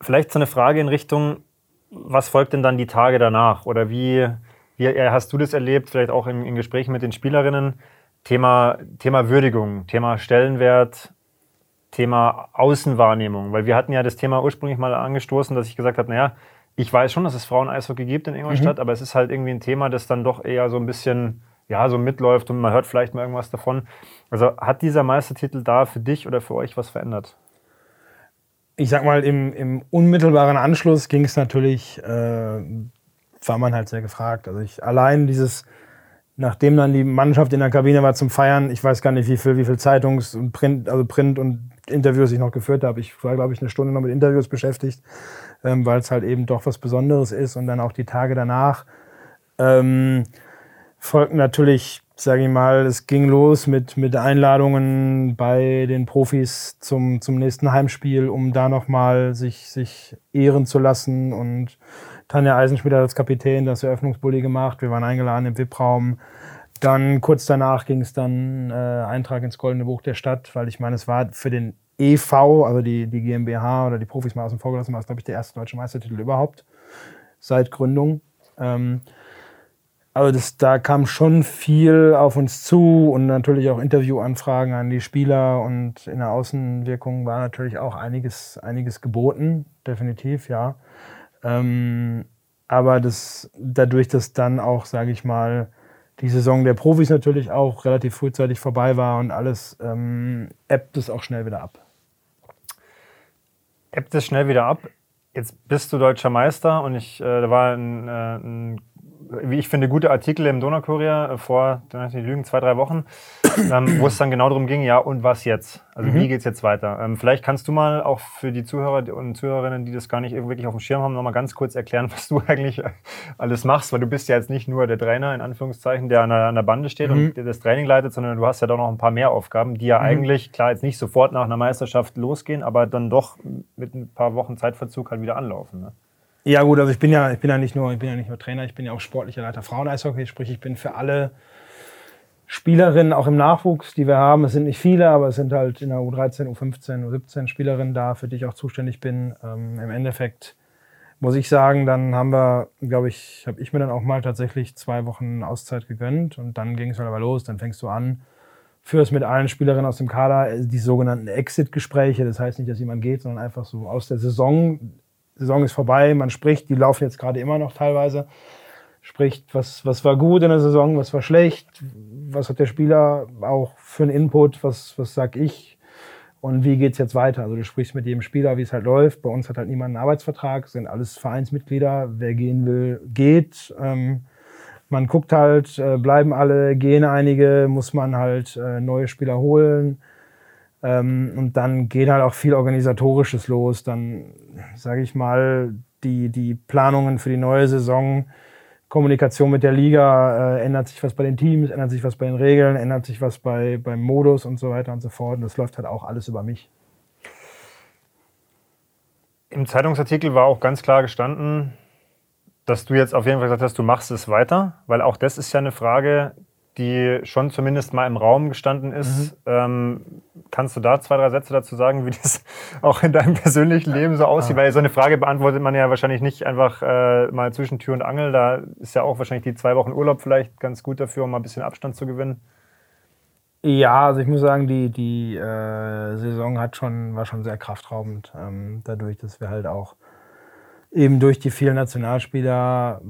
vielleicht so eine Frage in Richtung, was folgt denn dann die Tage danach? Oder wie, wie hast du das erlebt, vielleicht auch in, in Gesprächen mit den Spielerinnen? Thema, Thema Würdigung, Thema Stellenwert, Thema Außenwahrnehmung, weil wir hatten ja das Thema ursprünglich mal angestoßen, dass ich gesagt habe, naja, ich weiß schon, dass es Frauen-Eishockey gibt in Ingolstadt, mhm. aber es ist halt irgendwie ein Thema, das dann doch eher so ein bisschen, ja, so mitläuft und man hört vielleicht mal irgendwas davon. Also hat dieser Meistertitel da für dich oder für euch was verändert? Ich sag mal, im, im unmittelbaren Anschluss ging es natürlich, äh, war man halt sehr gefragt. Also ich allein dieses, nachdem dann die Mannschaft in der Kabine war zum Feiern, ich weiß gar nicht, wie viel, wie viel Zeitungs- und Print, also Print und Interviews ich noch geführt habe. Ich war, glaube ich, eine Stunde noch mit Interviews beschäftigt, ähm, weil es halt eben doch was Besonderes ist. Und dann auch die Tage danach ähm, folgten natürlich, sage ich mal, es ging los mit, mit Einladungen bei den Profis zum, zum nächsten Heimspiel, um da nochmal sich, sich ehren zu lassen. Und Tanja Eisenschmidt als Kapitän das Eröffnungsbully gemacht. Wir waren eingeladen im VIP-Raum. Dann kurz danach ging es dann äh, Eintrag ins Goldene Buch der Stadt, weil ich meine, es war für den EV, also die, die GmbH oder die Profis mal außen vor gelassen, war es, glaube ich, der erste deutsche Meistertitel überhaupt seit Gründung. Ähm, also das, da kam schon viel auf uns zu und natürlich auch Interviewanfragen an die Spieler und in der Außenwirkung war natürlich auch einiges, einiges geboten, definitiv, ja. Ähm, aber das, dadurch, dass dann auch, sage ich mal, die Saison der Profis natürlich auch relativ frühzeitig vorbei war und alles, ähm, ebbt es auch schnell wieder ab. Ebbt es schnell wieder ab. Jetzt bist du deutscher Meister und ich, äh, da war ein, äh, ein wie ich finde, gute Artikel im Donaukurier äh, vor, die Lügen, zwei, drei Wochen, ähm, wo es dann genau darum ging, ja, und was jetzt? Also mhm. wie geht es jetzt weiter? Ähm, vielleicht kannst du mal auch für die Zuhörer und Zuhörerinnen, die das gar nicht wirklich auf dem Schirm haben, nochmal ganz kurz erklären, was du eigentlich alles machst, weil du bist ja jetzt nicht nur der Trainer, in Anführungszeichen, der an der, an der Bande steht mhm. und das Training leitet, sondern du hast ja doch noch ein paar mehr Aufgaben, die ja mhm. eigentlich, klar, jetzt nicht sofort nach einer Meisterschaft losgehen, aber dann doch mit ein paar Wochen Zeitverzug halt wieder anlaufen. Ne? Ja gut, also ich bin ja, ich bin ja nicht nur, ich bin ja nicht nur Trainer, ich bin ja auch sportlicher Leiter Frauen-Eishockey, sprich ich bin für alle Spielerinnen auch im Nachwuchs, die wir haben. Es sind nicht viele, aber es sind halt in der U13, U15, U17 Spielerinnen da, für die ich auch zuständig bin. Ähm, Im Endeffekt muss ich sagen, dann haben wir, glaube ich, habe ich mir dann auch mal tatsächlich zwei Wochen Auszeit gegönnt und dann ging es halt aber los. Dann fängst du an, führst mit allen Spielerinnen aus dem Kader äh, die sogenannten Exit-Gespräche. Das heißt nicht, dass jemand geht, sondern einfach so aus der Saison Saison ist vorbei, man spricht, die laufen jetzt gerade immer noch teilweise, spricht, was, was war gut in der Saison, was war schlecht, was hat der Spieler auch für einen Input, was, was sag ich und wie geht's jetzt weiter. Also du sprichst mit jedem Spieler, wie es halt läuft. Bei uns hat halt niemand einen Arbeitsvertrag, sind alles Vereinsmitglieder, wer gehen will, geht. Ähm, man guckt halt, äh, bleiben alle, gehen einige, muss man halt äh, neue Spieler holen. Ähm, und dann geht halt auch viel Organisatorisches los. Dann, sage ich mal, die, die Planungen für die neue Saison, Kommunikation mit der Liga, äh, ändert sich was bei den Teams, ändert sich was bei den Regeln, ändert sich was bei, beim Modus und so weiter und so fort. Und das läuft halt auch alles über mich. Im Zeitungsartikel war auch ganz klar gestanden, dass du jetzt auf jeden Fall gesagt hast, du machst es weiter, weil auch das ist ja eine Frage, die schon zumindest mal im Raum gestanden ist. Mhm. Ähm, kannst du da zwei, drei Sätze dazu sagen, wie das auch in deinem persönlichen Leben so aussieht? Weil so eine Frage beantwortet man ja wahrscheinlich nicht einfach äh, mal zwischen Tür und Angel. Da ist ja auch wahrscheinlich die zwei Wochen Urlaub vielleicht ganz gut dafür, um mal ein bisschen Abstand zu gewinnen. Ja, also ich muss sagen, die, die äh, Saison hat schon, war schon sehr kraftraubend. Ähm, dadurch, dass wir halt auch eben durch die vielen Nationalspieler,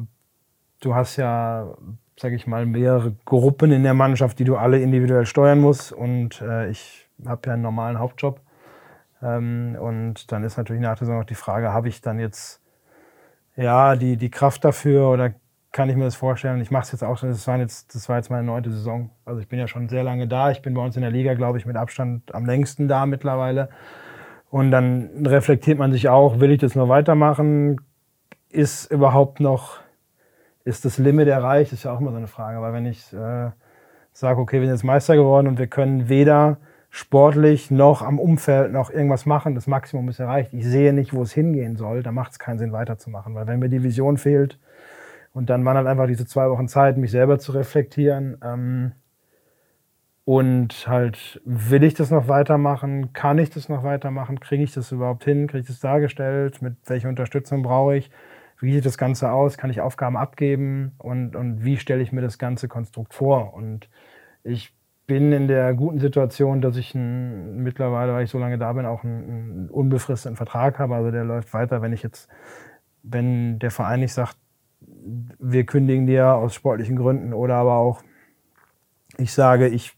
du hast ja sage ich mal, mehrere Gruppen in der Mannschaft, die du alle individuell steuern musst. Und äh, ich habe ja einen normalen Hauptjob. Ähm, und dann ist natürlich nach der Saison auch die Frage, habe ich dann jetzt ja die, die Kraft dafür oder kann ich mir das vorstellen. Ich mache es jetzt auch schon, das war, jetzt, das war jetzt meine neunte Saison. Also ich bin ja schon sehr lange da. Ich bin bei uns in der Liga, glaube ich, mit Abstand am längsten da mittlerweile. Und dann reflektiert man sich auch, will ich das noch weitermachen? Ist überhaupt noch, ist das Limit erreicht? Das ist ja auch immer so eine Frage. Aber wenn ich äh, sage, okay, wir sind jetzt Meister geworden und wir können weder sportlich noch am Umfeld noch irgendwas machen, das Maximum ist erreicht. Ich sehe nicht, wo es hingehen soll, da macht es keinen Sinn weiterzumachen. Weil wenn mir die Vision fehlt, und dann waren halt einfach diese zwei Wochen Zeit, mich selber zu reflektieren. Ähm, und halt, will ich das noch weitermachen? Kann ich das noch weitermachen? Kriege ich das überhaupt hin? Kriege ich das dargestellt? Mit welcher Unterstützung brauche ich? Wie sieht das Ganze aus? Kann ich Aufgaben abgeben? Und, und wie stelle ich mir das ganze Konstrukt vor? Und ich bin in der guten Situation, dass ich ein, mittlerweile, weil ich so lange da bin, auch einen, einen unbefristeten Vertrag habe. Also der läuft weiter, wenn ich jetzt, wenn der Verein nicht sagt, wir kündigen dir aus sportlichen Gründen oder aber auch, ich sage, ich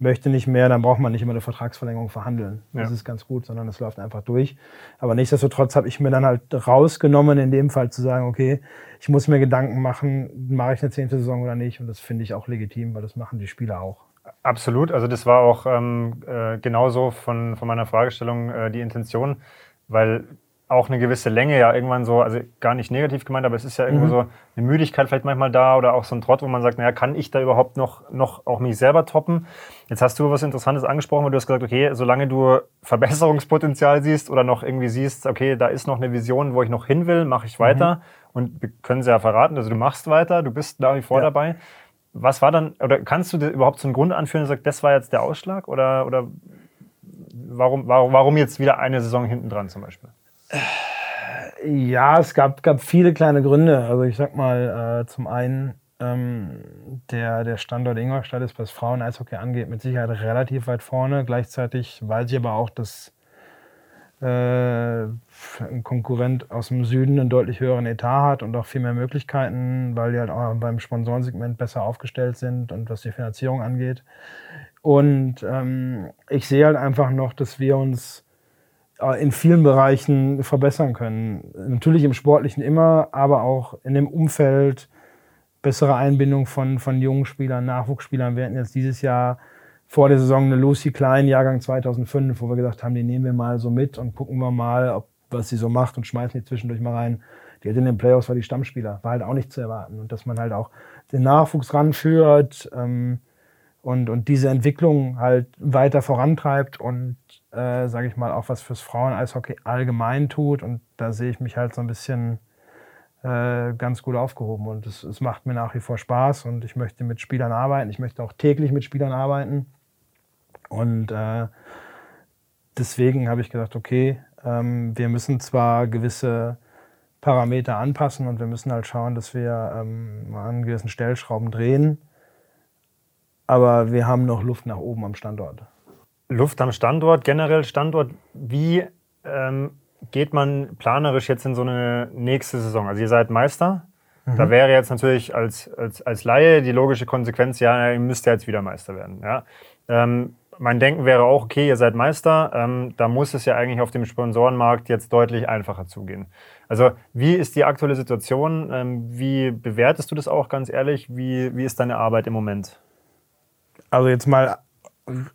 möchte nicht mehr, dann braucht man nicht immer eine Vertragsverlängerung verhandeln. Ja. Das ist ganz gut, sondern es läuft einfach durch. Aber nichtsdestotrotz habe ich mir dann halt rausgenommen, in dem Fall zu sagen, okay, ich muss mir Gedanken machen, mache ich eine zehnte Saison oder nicht. Und das finde ich auch legitim, weil das machen die Spieler auch. Absolut. Also das war auch ähm, äh, genauso von, von meiner Fragestellung äh, die Intention, weil auch eine gewisse Länge ja irgendwann so, also gar nicht negativ gemeint, aber es ist ja irgendwo mhm. so eine Müdigkeit vielleicht manchmal da oder auch so ein Trott, wo man sagt, naja, kann ich da überhaupt noch, noch auch mich selber toppen? Jetzt hast du was Interessantes angesprochen, weil du hast gesagt, okay, solange du Verbesserungspotenzial siehst oder noch irgendwie siehst, okay, da ist noch eine Vision, wo ich noch hin will, mache ich weiter. Mhm. Und wir können sie ja verraten, also du machst weiter, du bist nach wie vor ja. dabei. Was war dann, oder kannst du überhaupt so einen Grund anführen und sagst, das war jetzt der Ausschlag? Oder, oder warum, warum, warum jetzt wieder eine Saison hinten dran zum Beispiel? Ja, es gab, gab viele kleine Gründe. Also ich sag mal, äh, zum einen ähm, der, der Standort Ingolstadt ist, was Frauen-Eishockey angeht, mit Sicherheit relativ weit vorne. Gleichzeitig weiß ich aber auch, dass ein Konkurrent aus dem Süden einen deutlich höheren Etat hat und auch viel mehr Möglichkeiten, weil die halt auch beim Sponsorensegment besser aufgestellt sind und was die Finanzierung angeht. Und ähm, ich sehe halt einfach noch, dass wir uns äh, in vielen Bereichen verbessern können. Natürlich im Sportlichen immer, aber auch in dem Umfeld, bessere Einbindung von, von jungen Spielern, Nachwuchsspielern. Wir hatten jetzt dieses Jahr vor der Saison eine Lucy Klein, Jahrgang 2005, wo wir gesagt haben, die nehmen wir mal so mit und gucken wir mal, ob, was sie so macht und schmeißen die zwischendurch mal rein. Die hat in den Playoffs war die Stammspieler, war halt auch nicht zu erwarten. Und dass man halt auch den Nachwuchs ranführt, ähm, und, und diese Entwicklung halt weiter vorantreibt und, äh, sage ich mal, auch was fürs Frauen-Eishockey allgemein tut. Und da sehe ich mich halt so ein bisschen äh, ganz gut aufgehoben. Und es, es macht mir nach wie vor Spaß und ich möchte mit Spielern arbeiten. Ich möchte auch täglich mit Spielern arbeiten. Und äh, deswegen habe ich gesagt, okay, ähm, wir müssen zwar gewisse Parameter anpassen und wir müssen halt schauen, dass wir ähm, an gewissen Stellschrauben drehen aber wir haben noch Luft nach oben am Standort. Luft am Standort, generell Standort. Wie ähm, geht man planerisch jetzt in so eine nächste Saison? Also ihr seid Meister. Mhm. Da wäre jetzt natürlich als, als, als Laie die logische Konsequenz, ja, ihr müsst ja jetzt wieder Meister werden. Ja? Ähm, mein Denken wäre auch, okay, ihr seid Meister, ähm, da muss es ja eigentlich auf dem Sponsorenmarkt jetzt deutlich einfacher zugehen. Also wie ist die aktuelle Situation? Ähm, wie bewertest du das auch ganz ehrlich? Wie, wie ist deine Arbeit im Moment? Also jetzt mal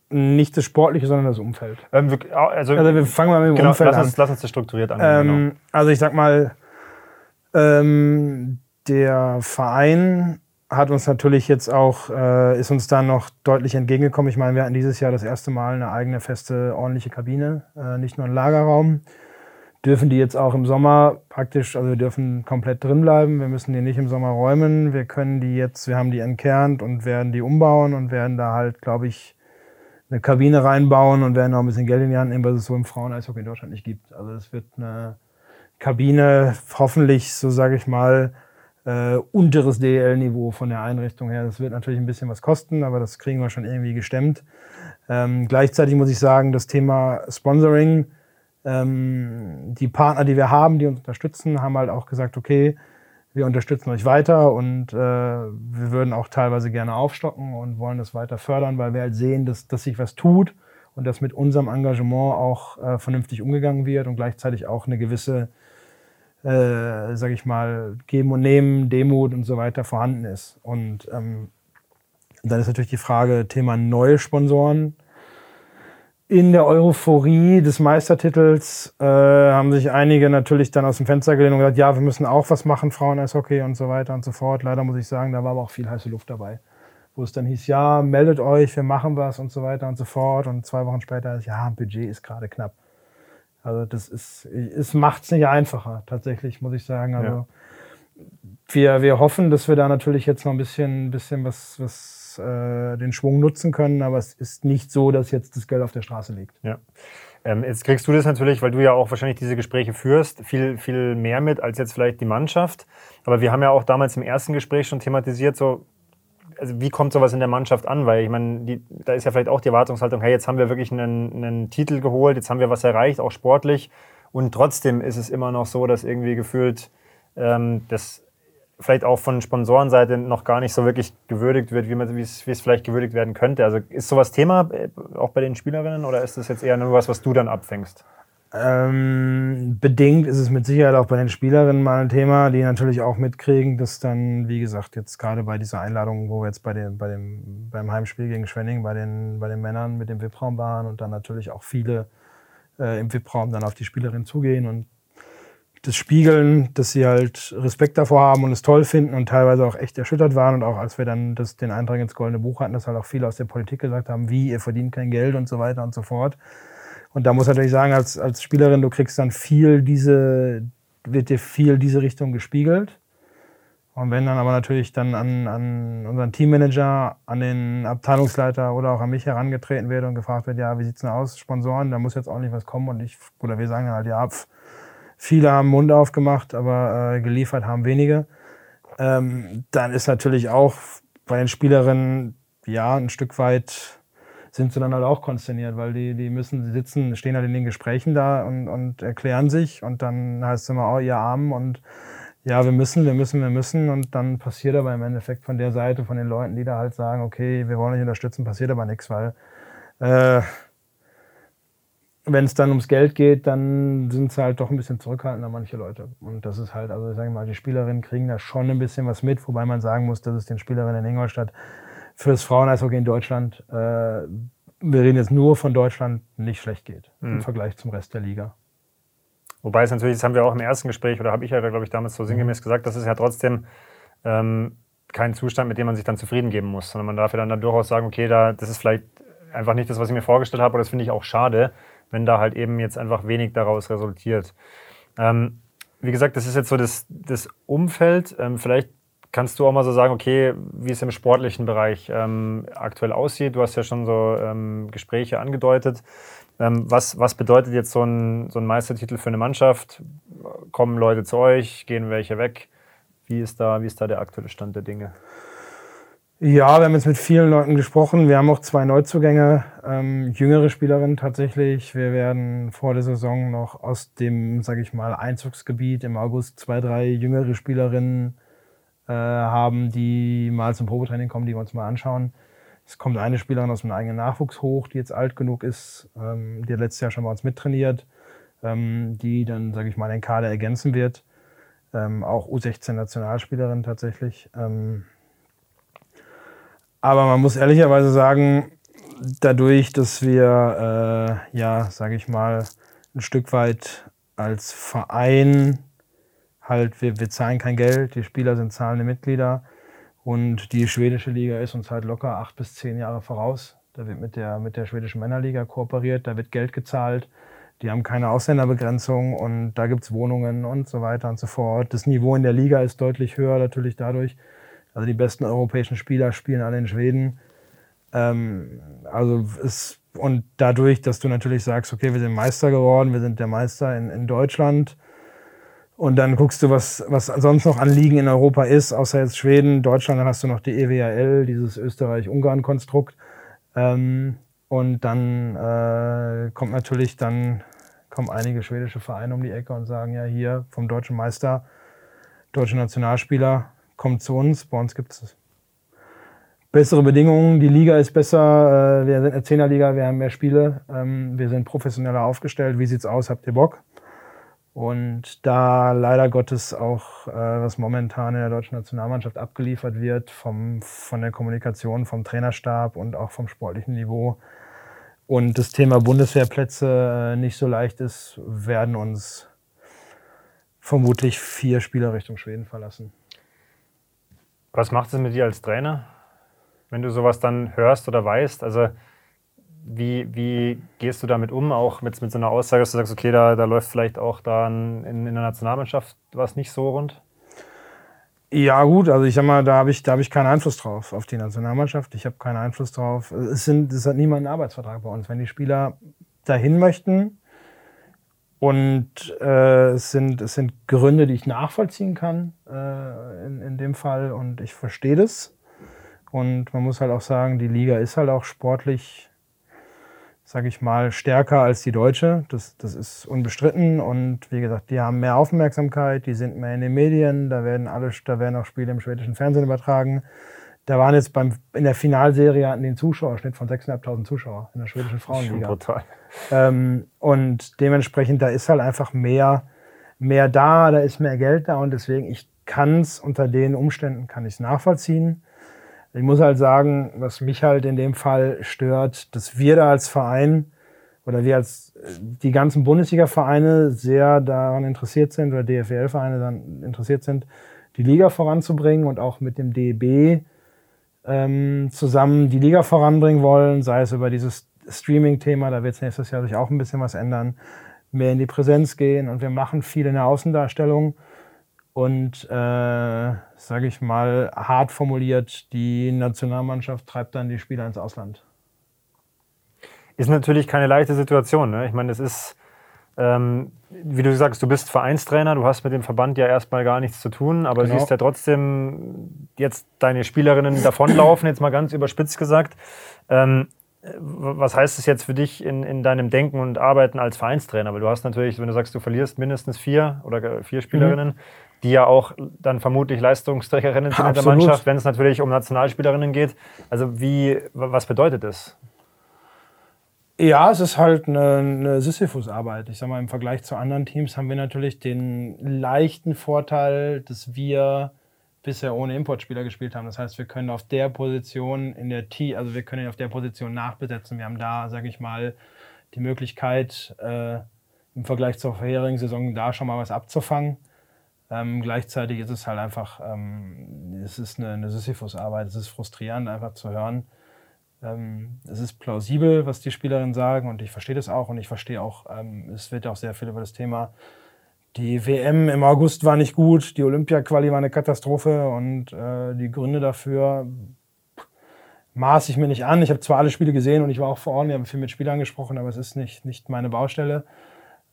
nicht das Sportliche, sondern das Umfeld. Ähm, also, also, wir fangen mal mit dem genau, Umfeld lass uns, an. Lass uns das strukturiert an. Ähm, genau. Also ich sag mal, ähm, der Verein hat uns natürlich jetzt auch, äh, ist uns da noch deutlich entgegengekommen. Ich meine, wir hatten dieses Jahr das erste Mal eine eigene feste, ordentliche Kabine, äh, nicht nur ein Lagerraum dürfen die jetzt auch im Sommer praktisch, also wir dürfen komplett drin bleiben. Wir müssen die nicht im Sommer räumen. Wir können die jetzt, wir haben die entkernt und werden die umbauen und werden da halt, glaube ich, eine Kabine reinbauen und werden auch ein bisschen Geld in die Hand nehmen, was es so im Frauen-Eishockey in Deutschland nicht gibt. Also es wird eine Kabine, hoffentlich, so sage ich mal, äh, unteres DL-Niveau von der Einrichtung her. Das wird natürlich ein bisschen was kosten, aber das kriegen wir schon irgendwie gestemmt. Ähm, gleichzeitig muss ich sagen, das Thema Sponsoring, ähm, die Partner, die wir haben, die uns unterstützen, haben halt auch gesagt, okay, wir unterstützen euch weiter und äh, wir würden auch teilweise gerne aufstocken und wollen das weiter fördern, weil wir halt sehen, dass, dass sich was tut und dass mit unserem Engagement auch äh, vernünftig umgegangen wird und gleichzeitig auch eine gewisse äh, sage ich mal, Geben und Nehmen, Demut und so weiter vorhanden ist. Und ähm, dann ist natürlich die Frage, Thema neue Sponsoren. In der Euphorie des Meistertitels äh, haben sich einige natürlich dann aus dem Fenster gelehnt und gesagt, ja, wir müssen auch was machen, Frauen-Eishockey und so weiter und so fort. Leider muss ich sagen, da war aber auch viel heiße Luft dabei. Wo es dann hieß, ja, meldet euch, wir machen was und so weiter und so fort. Und zwei Wochen später ja, Budget ist gerade knapp. Also das ist, es macht es nicht einfacher, tatsächlich, muss ich sagen. Also ja. wir, wir hoffen, dass wir da natürlich jetzt noch ein bisschen, bisschen was, was äh, den Schwung nutzen können, aber es ist nicht so, dass jetzt das Geld auf der Straße liegt. Ja. Ähm, jetzt kriegst du das natürlich, weil du ja auch wahrscheinlich diese Gespräche führst, viel, viel mehr mit als jetzt vielleicht die Mannschaft. Aber wir haben ja auch damals im ersten Gespräch schon thematisiert, so also wie kommt sowas in der Mannschaft an? Weil ich meine, da ist ja vielleicht auch die Erwartungshaltung, hey, jetzt haben wir wirklich einen, einen Titel geholt, jetzt haben wir was erreicht, auch sportlich. Und trotzdem ist es immer noch so, dass irgendwie gefühlt ähm, das vielleicht auch von Sponsorenseite noch gar nicht so wirklich gewürdigt wird, wie, es, es vielleicht gewürdigt werden könnte. Also ist sowas Thema äh, auch bei den Spielerinnen oder ist das jetzt eher nur was, was du dann abfängst? Ähm, bedingt ist es mit Sicherheit auch bei den Spielerinnen mal ein Thema, die natürlich auch mitkriegen, dass dann, wie gesagt, jetzt gerade bei dieser Einladung, wo wir jetzt bei dem, bei dem, beim Heimspiel gegen Schwenning bei den, bei den Männern mit dem VIP-Raum waren und dann natürlich auch viele äh, im VIP-Raum dann auf die Spielerin zugehen und das spiegeln, dass sie halt Respekt davor haben und es toll finden und teilweise auch echt erschüttert waren. Und auch als wir dann das, den Eintrag ins Goldene Buch hatten, dass halt auch viele aus der Politik gesagt haben, wie, ihr verdient kein Geld und so weiter und so fort. Und da muss natürlich sagen, als, als Spielerin, du kriegst dann viel diese, wird dir viel diese Richtung gespiegelt. Und wenn dann aber natürlich dann an, an unseren Teammanager, an den Abteilungsleiter oder auch an mich herangetreten wird und gefragt wird, ja, wie sieht's denn aus, Sponsoren, da muss jetzt ordentlich was kommen und ich, oder wir sagen halt, ja, pf, viele haben Mund aufgemacht, aber äh, geliefert haben wenige. Ähm, dann ist natürlich auch bei den Spielerinnen, ja, ein Stück weit sind sie dann halt auch konsterniert, weil die, die müssen sitzen, stehen halt in den Gesprächen da und, und erklären sich und dann heißt es immer, oh, ihr Armen und ja, wir müssen, wir müssen, wir müssen und dann passiert aber im Endeffekt von der Seite, von den Leuten, die da halt sagen, okay, wir wollen euch unterstützen, passiert aber nichts, weil äh, wenn es dann ums Geld geht, dann sind sie halt doch ein bisschen zurückhaltender, manche Leute. Und das ist halt, also ich sage mal, die Spielerinnen kriegen da schon ein bisschen was mit, wobei man sagen muss, dass es den Spielerinnen in Ingolstadt fürs Fraueneishockey in Deutschland, äh, wir reden jetzt nur von Deutschland, nicht schlecht geht mhm. im Vergleich zum Rest der Liga. Wobei es natürlich, das haben wir auch im ersten Gespräch, oder habe ich ja, glaube ich, damals so sinngemäß gesagt, das ist ja trotzdem ähm, kein Zustand, mit dem man sich dann zufrieden geben muss, sondern man darf ja dann, dann durchaus sagen, okay, da, das ist vielleicht einfach nicht das, was ich mir vorgestellt habe, oder das finde ich auch schade, wenn da halt eben jetzt einfach wenig daraus resultiert. Ähm, wie gesagt, das ist jetzt so das, das Umfeld. Ähm, vielleicht Kannst du auch mal so sagen, okay, wie es im sportlichen Bereich ähm, aktuell aussieht? Du hast ja schon so ähm, Gespräche angedeutet. Ähm, was, was bedeutet jetzt so ein, so ein Meistertitel für eine Mannschaft? Kommen Leute zu euch? Gehen welche weg? Wie ist da, wie ist da der aktuelle Stand der Dinge? Ja, wir haben jetzt mit vielen Leuten gesprochen. Wir haben auch zwei Neuzugänge, ähm, jüngere Spielerinnen tatsächlich. Wir werden vor der Saison noch aus dem, sage ich mal, Einzugsgebiet im August zwei, drei jüngere Spielerinnen äh, haben, die mal zum Probetraining kommen, die wir uns mal anschauen. Es kommt eine Spielerin aus dem eigenen Nachwuchs hoch, die jetzt alt genug ist, ähm, die hat letztes Jahr schon bei uns mittrainiert, ähm, die dann, sage ich mal, den Kader ergänzen wird. Ähm, auch U16-Nationalspielerin tatsächlich. Ähm, aber man muss ehrlicherweise sagen, dadurch, dass wir, äh, ja, sage ich mal, ein Stück weit als Verein halt, wir, wir zahlen kein Geld, die Spieler sind zahlende Mitglieder und die schwedische Liga ist uns halt locker acht bis zehn Jahre voraus. Da wird mit der, mit der schwedischen Männerliga kooperiert, da wird Geld gezahlt, die haben keine Ausländerbegrenzung und da gibt's Wohnungen und so weiter und so fort. Das Niveau in der Liga ist deutlich höher natürlich dadurch. Also die besten europäischen Spieler spielen alle in Schweden. Ähm, also es, und dadurch, dass du natürlich sagst, okay, wir sind Meister geworden, wir sind der Meister in, in Deutschland, und dann guckst du, was, was sonst noch an Ligen in Europa ist, außer jetzt Schweden, Deutschland, dann hast du noch die EWAL, dieses Österreich-Ungarn-Konstrukt. Ähm, und dann äh, kommt natürlich dann kommen einige schwedische Vereine um die Ecke und sagen, ja, hier vom deutschen Meister, deutsche Nationalspieler, kommt zu uns. Bei uns gibt es bessere Bedingungen. Die Liga ist besser. Äh, wir sind eine Zehnerliga, wir haben mehr Spiele. Ähm, wir sind professioneller aufgestellt. Wie sieht's aus? Habt ihr Bock? Und da leider Gottes auch, äh, was momentan in der deutschen Nationalmannschaft abgeliefert wird, vom, von der Kommunikation, vom Trainerstab und auch vom sportlichen Niveau, und das Thema Bundeswehrplätze äh, nicht so leicht ist, werden uns vermutlich vier Spieler Richtung Schweden verlassen. Was macht es mit dir als Trainer, wenn du sowas dann hörst oder weißt? Also wie, wie gehst du damit um, auch mit, mit so einer Aussage, dass du sagst, okay, da, da läuft vielleicht auch dann in, in der Nationalmannschaft was nicht so rund? Ja, gut, also ich sag mal, da habe ich, hab ich keinen Einfluss drauf auf die Nationalmannschaft. Ich habe keinen Einfluss drauf. Es, sind, es hat niemand einen Arbeitsvertrag bei uns. Wenn die Spieler dahin möchten und äh, es, sind, es sind Gründe, die ich nachvollziehen kann äh, in, in dem Fall und ich verstehe das. Und man muss halt auch sagen, die Liga ist halt auch sportlich sage ich mal, stärker als die deutsche. Das, das ist unbestritten. Und wie gesagt, die haben mehr Aufmerksamkeit, die sind mehr in den Medien, da werden alle, da werden auch Spiele im schwedischen Fernsehen übertragen. Da waren jetzt beim, in der Finalserie hatten den Zuschauerschnitt von 6.500 Zuschauer in der schwedischen Frauenliga. Brutal. Ähm, und dementsprechend, da ist halt einfach mehr, mehr da, da ist mehr Geld da und deswegen, ich kann es unter den Umständen, kann ich es nachvollziehen. Ich muss halt sagen, was mich halt in dem Fall stört, dass wir da als Verein oder wir als die ganzen Bundesliga-Vereine sehr daran interessiert sind oder DFL-Vereine dann interessiert sind, die Liga voranzubringen und auch mit dem DEB ähm, zusammen die Liga voranbringen wollen, sei es über dieses Streaming-Thema, da wird es nächstes Jahr sich auch ein bisschen was ändern, mehr in die Präsenz gehen und wir machen viel in der Außendarstellung und, äh, sage ich mal, hart formuliert, die Nationalmannschaft treibt dann die Spieler ins Ausland. Ist natürlich keine leichte Situation. Ne? Ich meine, das ist, ähm, wie du sagst, du bist Vereinstrainer, du hast mit dem Verband ja erstmal gar nichts zu tun, aber genau. siehst ja trotzdem jetzt deine Spielerinnen davonlaufen, jetzt mal ganz überspitzt gesagt. Ähm, was heißt es jetzt für dich in, in deinem Denken und Arbeiten als Vereinstrainer? Weil du hast natürlich, wenn du sagst, du verlierst mindestens vier oder vier Spielerinnen, mhm die ja auch dann vermutlich Leistungsträgerinnen sind Absolut. in der Mannschaft, wenn es natürlich um Nationalspielerinnen geht. Also wie, was bedeutet das? Ja, es ist halt eine, eine Sisyphus-Arbeit. Ich sag mal, im Vergleich zu anderen Teams haben wir natürlich den leichten Vorteil, dass wir bisher ohne Importspieler gespielt haben. Das heißt, wir können auf der Position in der T, also wir können auf der Position nachbesetzen. Wir haben da, sage ich mal, die Möglichkeit, äh, im Vergleich zur vorherigen Saison da schon mal was abzufangen. Ähm, gleichzeitig ist es halt einfach, ähm, es ist eine, eine Sisyphus-Arbeit, es ist frustrierend einfach zu hören. Ähm, es ist plausibel, was die Spielerinnen sagen und ich verstehe das auch und ich verstehe auch, ähm, es wird auch sehr viel über das Thema, die WM im August war nicht gut, die Olympia-Quali war eine Katastrophe und äh, die Gründe dafür maße ich mir nicht an. Ich habe zwar alle Spiele gesehen und ich war auch vor Ort, wir haben viel mit Spielern gesprochen, aber es ist nicht, nicht meine Baustelle.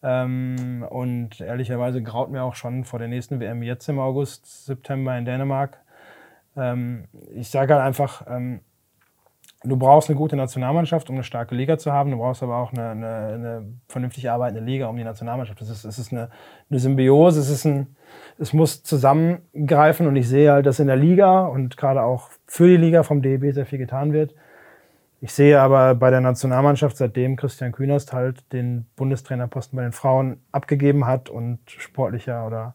Ähm, und ehrlicherweise graut mir auch schon vor der nächsten WM jetzt im August, September in Dänemark. Ähm, ich sage halt einfach, ähm, du brauchst eine gute Nationalmannschaft, um eine starke Liga zu haben. Du brauchst aber auch eine, eine, eine vernünftig arbeitende Liga, um die Nationalmannschaft. Es ist, es ist eine, eine Symbiose, es, ist ein, es muss zusammengreifen. Und ich sehe halt, dass in der Liga und gerade auch für die Liga vom DEB sehr viel getan wird. Ich sehe aber bei der Nationalmannschaft, seitdem Christian Kühnerst halt den Bundestrainerposten bei den Frauen abgegeben hat und sportlicher oder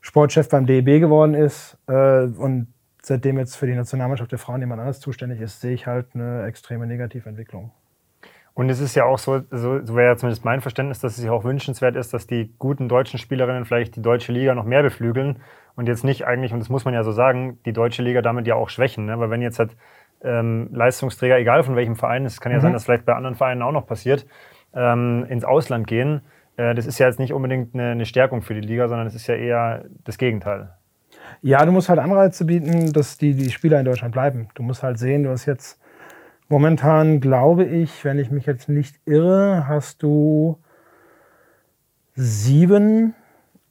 Sportchef beim DEB geworden ist äh, und seitdem jetzt für die Nationalmannschaft der Frauen jemand anders zuständig ist, sehe ich halt eine extreme Negativentwicklung. Und es ist ja auch so, so, so wäre ja zumindest mein Verständnis, dass es ja auch wünschenswert ist, dass die guten deutschen Spielerinnen vielleicht die deutsche Liga noch mehr beflügeln und jetzt nicht eigentlich, und das muss man ja so sagen, die deutsche Liga damit ja auch schwächen. Ne? Weil wenn jetzt halt ähm, Leistungsträger, egal von welchem Verein, es kann ja mhm. sein, dass vielleicht bei anderen Vereinen auch noch passiert, ähm, ins Ausland gehen. Äh, das ist ja jetzt nicht unbedingt eine, eine Stärkung für die Liga, sondern es ist ja eher das Gegenteil. Ja, du musst halt Anreize bieten, dass die, die Spieler in Deutschland bleiben. Du musst halt sehen, du hast jetzt momentan, glaube ich, wenn ich mich jetzt nicht irre, hast du sieben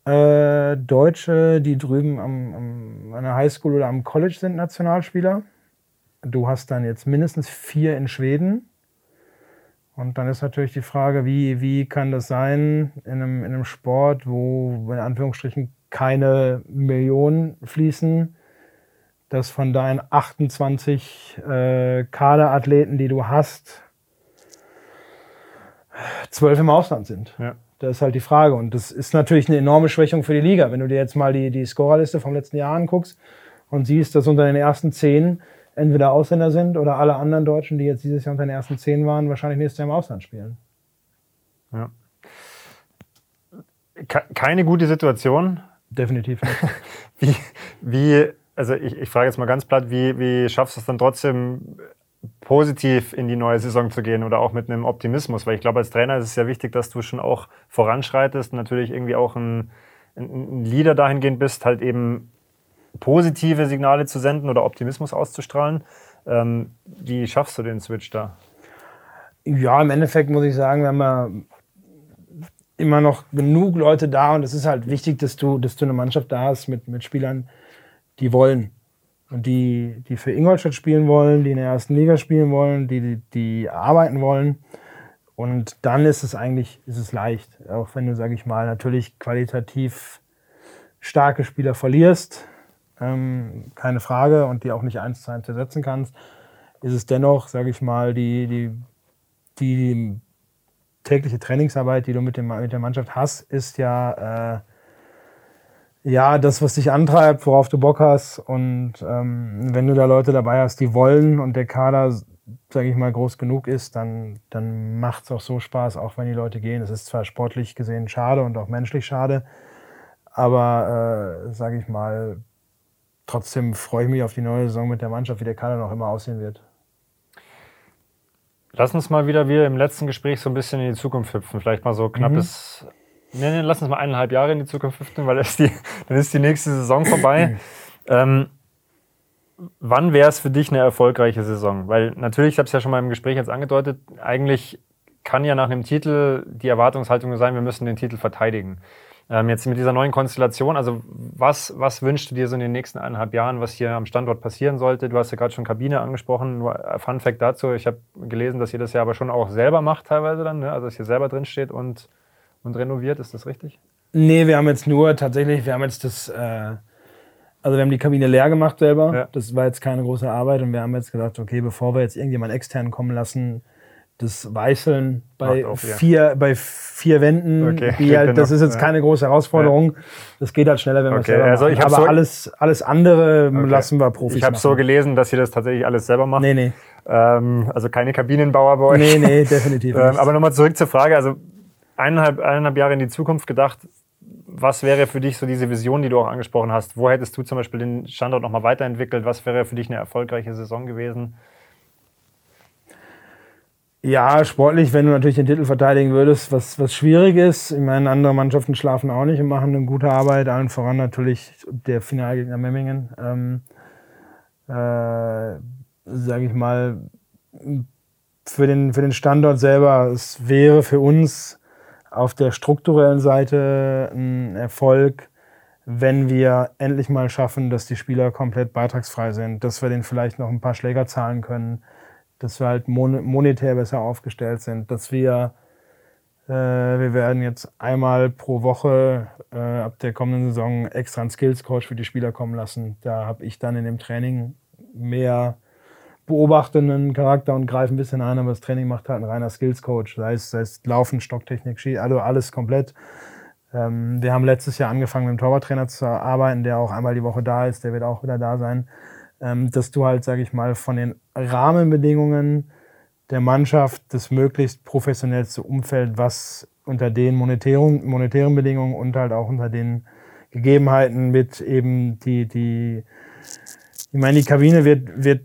äh, Deutsche, die drüben am, am, an der Highschool oder am College sind, Nationalspieler. Du hast dann jetzt mindestens vier in Schweden. Und dann ist natürlich die Frage, wie, wie kann das sein in einem, in einem Sport, wo in Anführungsstrichen keine Millionen fließen, dass von deinen 28 äh, Kaderathleten, die du hast, zwölf im Ausland sind. Ja. Das ist halt die Frage. Und das ist natürlich eine enorme Schwächung für die Liga. Wenn du dir jetzt mal die, die Scorerliste vom letzten Jahr anguckst und siehst, dass unter den ersten zehn entweder Ausländer sind oder alle anderen Deutschen, die jetzt dieses Jahr unter den ersten zehn waren, wahrscheinlich nächstes Jahr im Ausland spielen. Ja. Keine gute Situation. Definitiv nicht. wie, wie, also ich, ich frage jetzt mal ganz platt, wie, wie schaffst du es dann trotzdem positiv in die neue Saison zu gehen oder auch mit einem Optimismus? Weil ich glaube, als Trainer ist es ja wichtig, dass du schon auch voranschreitest und natürlich irgendwie auch ein, ein Leader dahingehend bist, halt eben positive Signale zu senden oder Optimismus auszustrahlen. Ähm, wie schaffst du den Switch da? Ja, im Endeffekt muss ich sagen, haben ja immer noch genug Leute da und es ist halt wichtig, dass du, dass du eine Mannschaft da hast mit, mit Spielern, die wollen. Und die, die für Ingolstadt spielen wollen, die in der ersten Liga spielen wollen, die, die, die arbeiten wollen. Und dann ist es eigentlich ist es leicht. Auch wenn du, sage ich mal, natürlich qualitativ starke Spieler verlierst, ähm, keine Frage, und die auch nicht eins zu eins ersetzen kannst, ist es dennoch, sage ich mal, die, die, die tägliche Trainingsarbeit, die du mit, dem, mit der Mannschaft hast, ist ja äh, ja, das, was dich antreibt, worauf du Bock hast. Und ähm, wenn du da Leute dabei hast, die wollen und der Kader, sage ich mal, groß genug ist, dann, dann macht es auch so Spaß, auch wenn die Leute gehen. Es ist zwar sportlich gesehen schade und auch menschlich schade, aber äh, sage ich mal, trotzdem freue ich mich auf die neue Saison mit der Mannschaft, wie der Kader noch immer aussehen wird. Lass uns mal wieder wie im letzten Gespräch so ein bisschen in die Zukunft hüpfen. Vielleicht mal so knappes mhm Nee, nee, lass uns mal eineinhalb Jahre in die Zukunft hüpfen, weil ist die, dann ist die nächste Saison vorbei. ähm, wann wäre es für dich eine erfolgreiche Saison? Weil natürlich, ich habe es ja schon mal im Gespräch jetzt angedeutet, eigentlich kann ja nach einem Titel die Erwartungshaltung sein, wir müssen den Titel verteidigen. Ähm, jetzt mit dieser neuen Konstellation, also was, was wünschst du dir so in den nächsten eineinhalb Jahren, was hier am Standort passieren sollte? Du hast ja gerade schon Kabine angesprochen. Nur Fun Fact dazu, ich habe gelesen, dass ihr das ja aber schon auch selber macht teilweise dann, ne? also dass hier selber drin steht und und renoviert, ist das richtig? Nee, wir haben jetzt nur tatsächlich, wir haben jetzt das, äh, also wir haben die Kabine leer gemacht selber. Ja. Das war jetzt keine große Arbeit und wir haben jetzt gesagt, okay, bevor wir jetzt irgendjemanden extern kommen lassen, das Weißeln bei, auf, ja. vier, bei vier Wänden, okay. halt, das ist jetzt keine große Herausforderung. Ja. Das geht halt schneller, wenn man es selber also macht. Aber so alles, alles andere okay. lassen wir Profis Ich habe so gelesen, dass ihr das tatsächlich alles selber macht. Nee, nee. Ähm, also keine Kabinenbauer bei euch. Nee, nee, definitiv ähm, nicht. aber nochmal zurück zur Frage. Also eineinhalb, eineinhalb Jahre in die Zukunft gedacht, was wäre für dich so diese Vision, die du auch angesprochen hast? Wo hättest du zum Beispiel den Standort nochmal weiterentwickelt? Was wäre für dich eine erfolgreiche Saison gewesen? Ja, sportlich, wenn du natürlich den Titel verteidigen würdest, was, was schwierig ist. Ich meine, andere Mannschaften schlafen auch nicht und machen eine gute Arbeit. Allen voran natürlich der Finalgegner Memmingen. Ähm, äh, Sage ich mal, für den, für den Standort selber, es wäre für uns auf der strukturellen Seite ein Erfolg, wenn wir endlich mal schaffen, dass die Spieler komplett beitragsfrei sind, dass wir denen vielleicht noch ein paar Schläger zahlen können, dass wir halt monetär besser aufgestellt sind, dass wir äh, wir werden jetzt einmal pro Woche äh, ab der kommenden Saison extra einen Skills Coach für die Spieler kommen lassen. Da habe ich dann in dem Training mehr beobachtenden Charakter und greife ein bisschen ein, aber das Training macht halt ein reiner Skills-Coach. Sei es, sei es Laufen, Stocktechnik, Ski, also alles komplett. Ähm, wir haben letztes Jahr angefangen, mit dem Torwarttrainer zu arbeiten, der auch einmal die Woche da ist, der wird auch wieder da sein. Ähm, dass du halt, sage ich mal, von den Rahmenbedingungen der Mannschaft das möglichst professionellste Umfeld, was unter den monetären, monetären Bedingungen und halt auch unter den Gegebenheiten mit eben die, die, ich meine, die Kabine wird, wird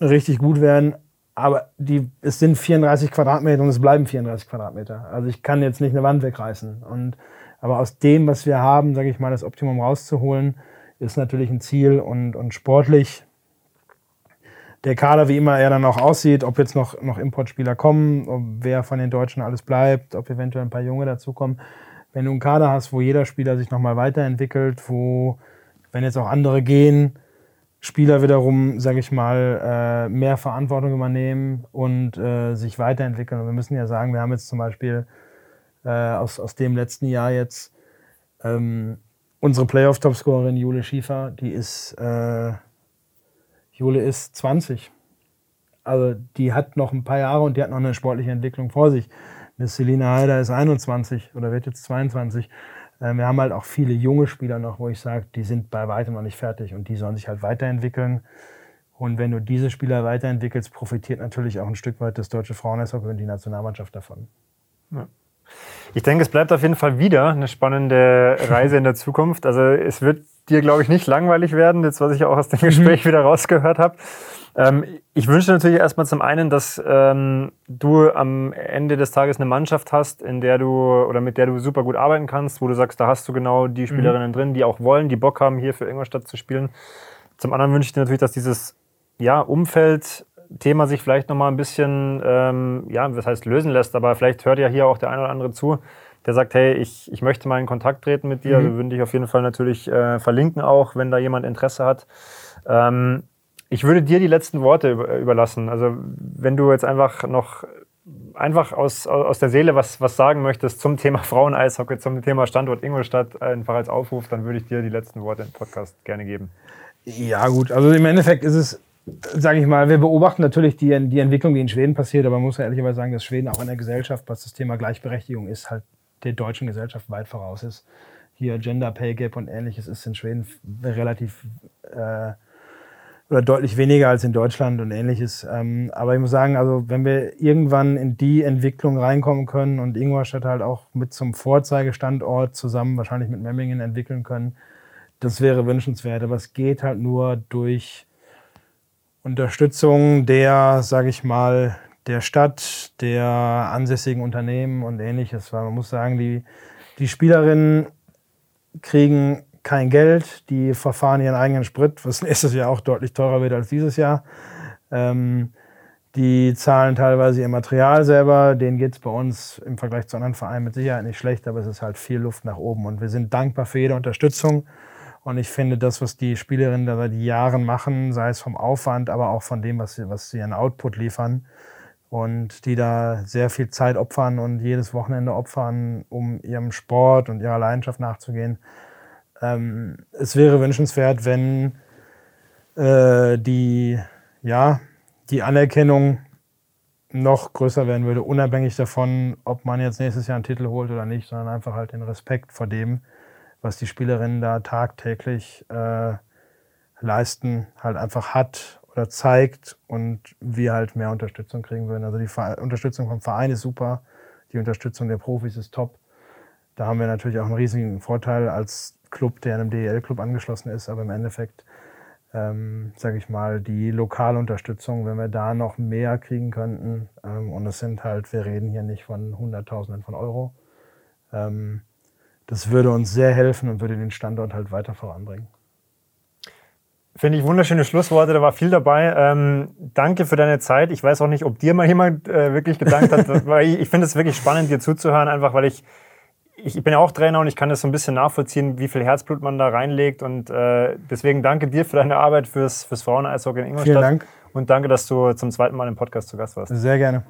richtig gut werden. Aber die, es sind 34 Quadratmeter und es bleiben 34 Quadratmeter. Also ich kann jetzt nicht eine Wand wegreißen. Und, aber aus dem, was wir haben, sage ich mal, das Optimum rauszuholen, ist natürlich ein Ziel und, und sportlich. Der Kader, wie immer er dann auch aussieht, ob jetzt noch, noch Importspieler kommen, ob wer von den Deutschen alles bleibt, ob eventuell ein paar Junge dazukommen. Wenn du einen Kader hast, wo jeder Spieler sich nochmal weiterentwickelt, wo, wenn jetzt auch andere gehen, Spieler wiederum, sage ich mal, äh, mehr Verantwortung übernehmen und äh, sich weiterentwickeln. Und wir müssen ja sagen, wir haben jetzt zum Beispiel äh, aus, aus dem letzten Jahr jetzt ähm, unsere Playoff-Topscorerin Jule Schiefer, die ist, Jule ist 20. Also die hat noch ein paar Jahre und die hat noch eine sportliche Entwicklung vor sich. Eine Selina Heider ist 21 oder wird jetzt 22. Ähm, wir haben halt auch viele junge Spieler noch, wo ich sage, die sind bei weitem noch nicht fertig und die sollen sich halt weiterentwickeln. Und wenn du diese Spieler weiterentwickelst, profitiert natürlich auch ein Stück weit das deutsche Fraueneishockey und die Nationalmannschaft davon. Ja. Ich denke, es bleibt auf jeden Fall wieder eine spannende Reise in der Zukunft. Also es wird dir, glaube ich, nicht langweilig werden, jetzt was ich auch aus dem Gespräch wieder rausgehört habe. Ähm, ich wünsche natürlich erstmal zum einen, dass ähm, du am Ende des Tages eine Mannschaft hast, in der du oder mit der du super gut arbeiten kannst, wo du sagst, da hast du genau die Spielerinnen mhm. drin, die auch wollen, die Bock haben, hier für Ingolstadt zu spielen. Zum anderen wünsche ich dir natürlich, dass dieses ja, Umfeld Thema sich vielleicht noch mal ein bisschen, ähm, ja, was heißt lösen lässt, aber vielleicht hört ja hier auch der eine oder andere zu, der sagt, hey, ich, ich möchte mal in Kontakt treten mit dir. Mhm. Wir würden dich auf jeden Fall natürlich äh, verlinken auch, wenn da jemand Interesse hat. Ähm, ich würde dir die letzten Worte überlassen. Also wenn du jetzt einfach noch einfach aus, aus der Seele was, was sagen möchtest zum Thema Frauen-Eishockey, zum Thema Standort Ingolstadt, einfach als Aufruf, dann würde ich dir die letzten Worte im Podcast gerne geben. Ja gut, also im Endeffekt ist es sage ich mal, wir beobachten natürlich die, die Entwicklung, die in Schweden passiert, aber man muss ja ehrlicherweise sagen, dass Schweden auch in der Gesellschaft, was das Thema Gleichberechtigung ist, halt der deutschen Gesellschaft weit voraus ist. Hier Gender Pay Gap und ähnliches ist in Schweden relativ äh, oder deutlich weniger als in Deutschland und ähnliches. Ähm, aber ich muss sagen, also wenn wir irgendwann in die Entwicklung reinkommen können und Ingolstadt halt auch mit zum Vorzeigestandort zusammen wahrscheinlich mit Memmingen entwickeln können, das wäre wünschenswert. Aber es geht halt nur durch Unterstützung der, sage ich mal, der Stadt, der ansässigen Unternehmen und ähnliches. Weil man muss sagen, die, die Spielerinnen kriegen kein Geld, die verfahren ihren eigenen Sprit, was nächstes Jahr auch deutlich teurer wird als dieses Jahr. Ähm, die zahlen teilweise ihr Material selber. Denen geht es bei uns im Vergleich zu anderen Vereinen mit Sicherheit nicht schlecht, aber es ist halt viel Luft nach oben. Und wir sind dankbar für jede Unterstützung. Und ich finde, das, was die Spielerinnen da seit Jahren machen, sei es vom Aufwand, aber auch von dem, was sie, was sie an Output liefern, und die da sehr viel Zeit opfern und jedes Wochenende opfern, um ihrem Sport und ihrer Leidenschaft nachzugehen. Ähm, es wäre wünschenswert, wenn äh, die, ja, die Anerkennung noch größer werden würde, unabhängig davon, ob man jetzt nächstes Jahr einen Titel holt oder nicht, sondern einfach halt den Respekt vor dem, was die Spielerinnen da tagtäglich äh, leisten, halt einfach hat oder zeigt und wir halt mehr Unterstützung kriegen würden. Also die Ver Unterstützung vom Verein ist super, die Unterstützung der Profis ist top. Da haben wir natürlich auch einen riesigen Vorteil als Club, der einem DEL-Club angeschlossen ist, aber im Endeffekt, ähm, sage ich mal, die lokale Unterstützung, wenn wir da noch mehr kriegen könnten, ähm, und es sind halt, wir reden hier nicht von Hunderttausenden von Euro, ähm, das würde uns sehr helfen und würde den Standort halt weiter voranbringen. Finde ich wunderschöne Schlussworte, da war viel dabei. Ähm, danke für deine Zeit. Ich weiß auch nicht, ob dir mal jemand äh, wirklich gedankt hat, weil ich, ich finde es wirklich spannend, dir zuzuhören, einfach weil ich, ich, ich bin ja auch Trainer und ich kann das so ein bisschen nachvollziehen, wie viel Herzblut man da reinlegt. Und äh, deswegen danke dir für deine Arbeit fürs, fürs Frauen-Eishockey in Ingolstadt. Vielen Dank. Und danke, dass du zum zweiten Mal im Podcast zu Gast warst. Sehr gerne.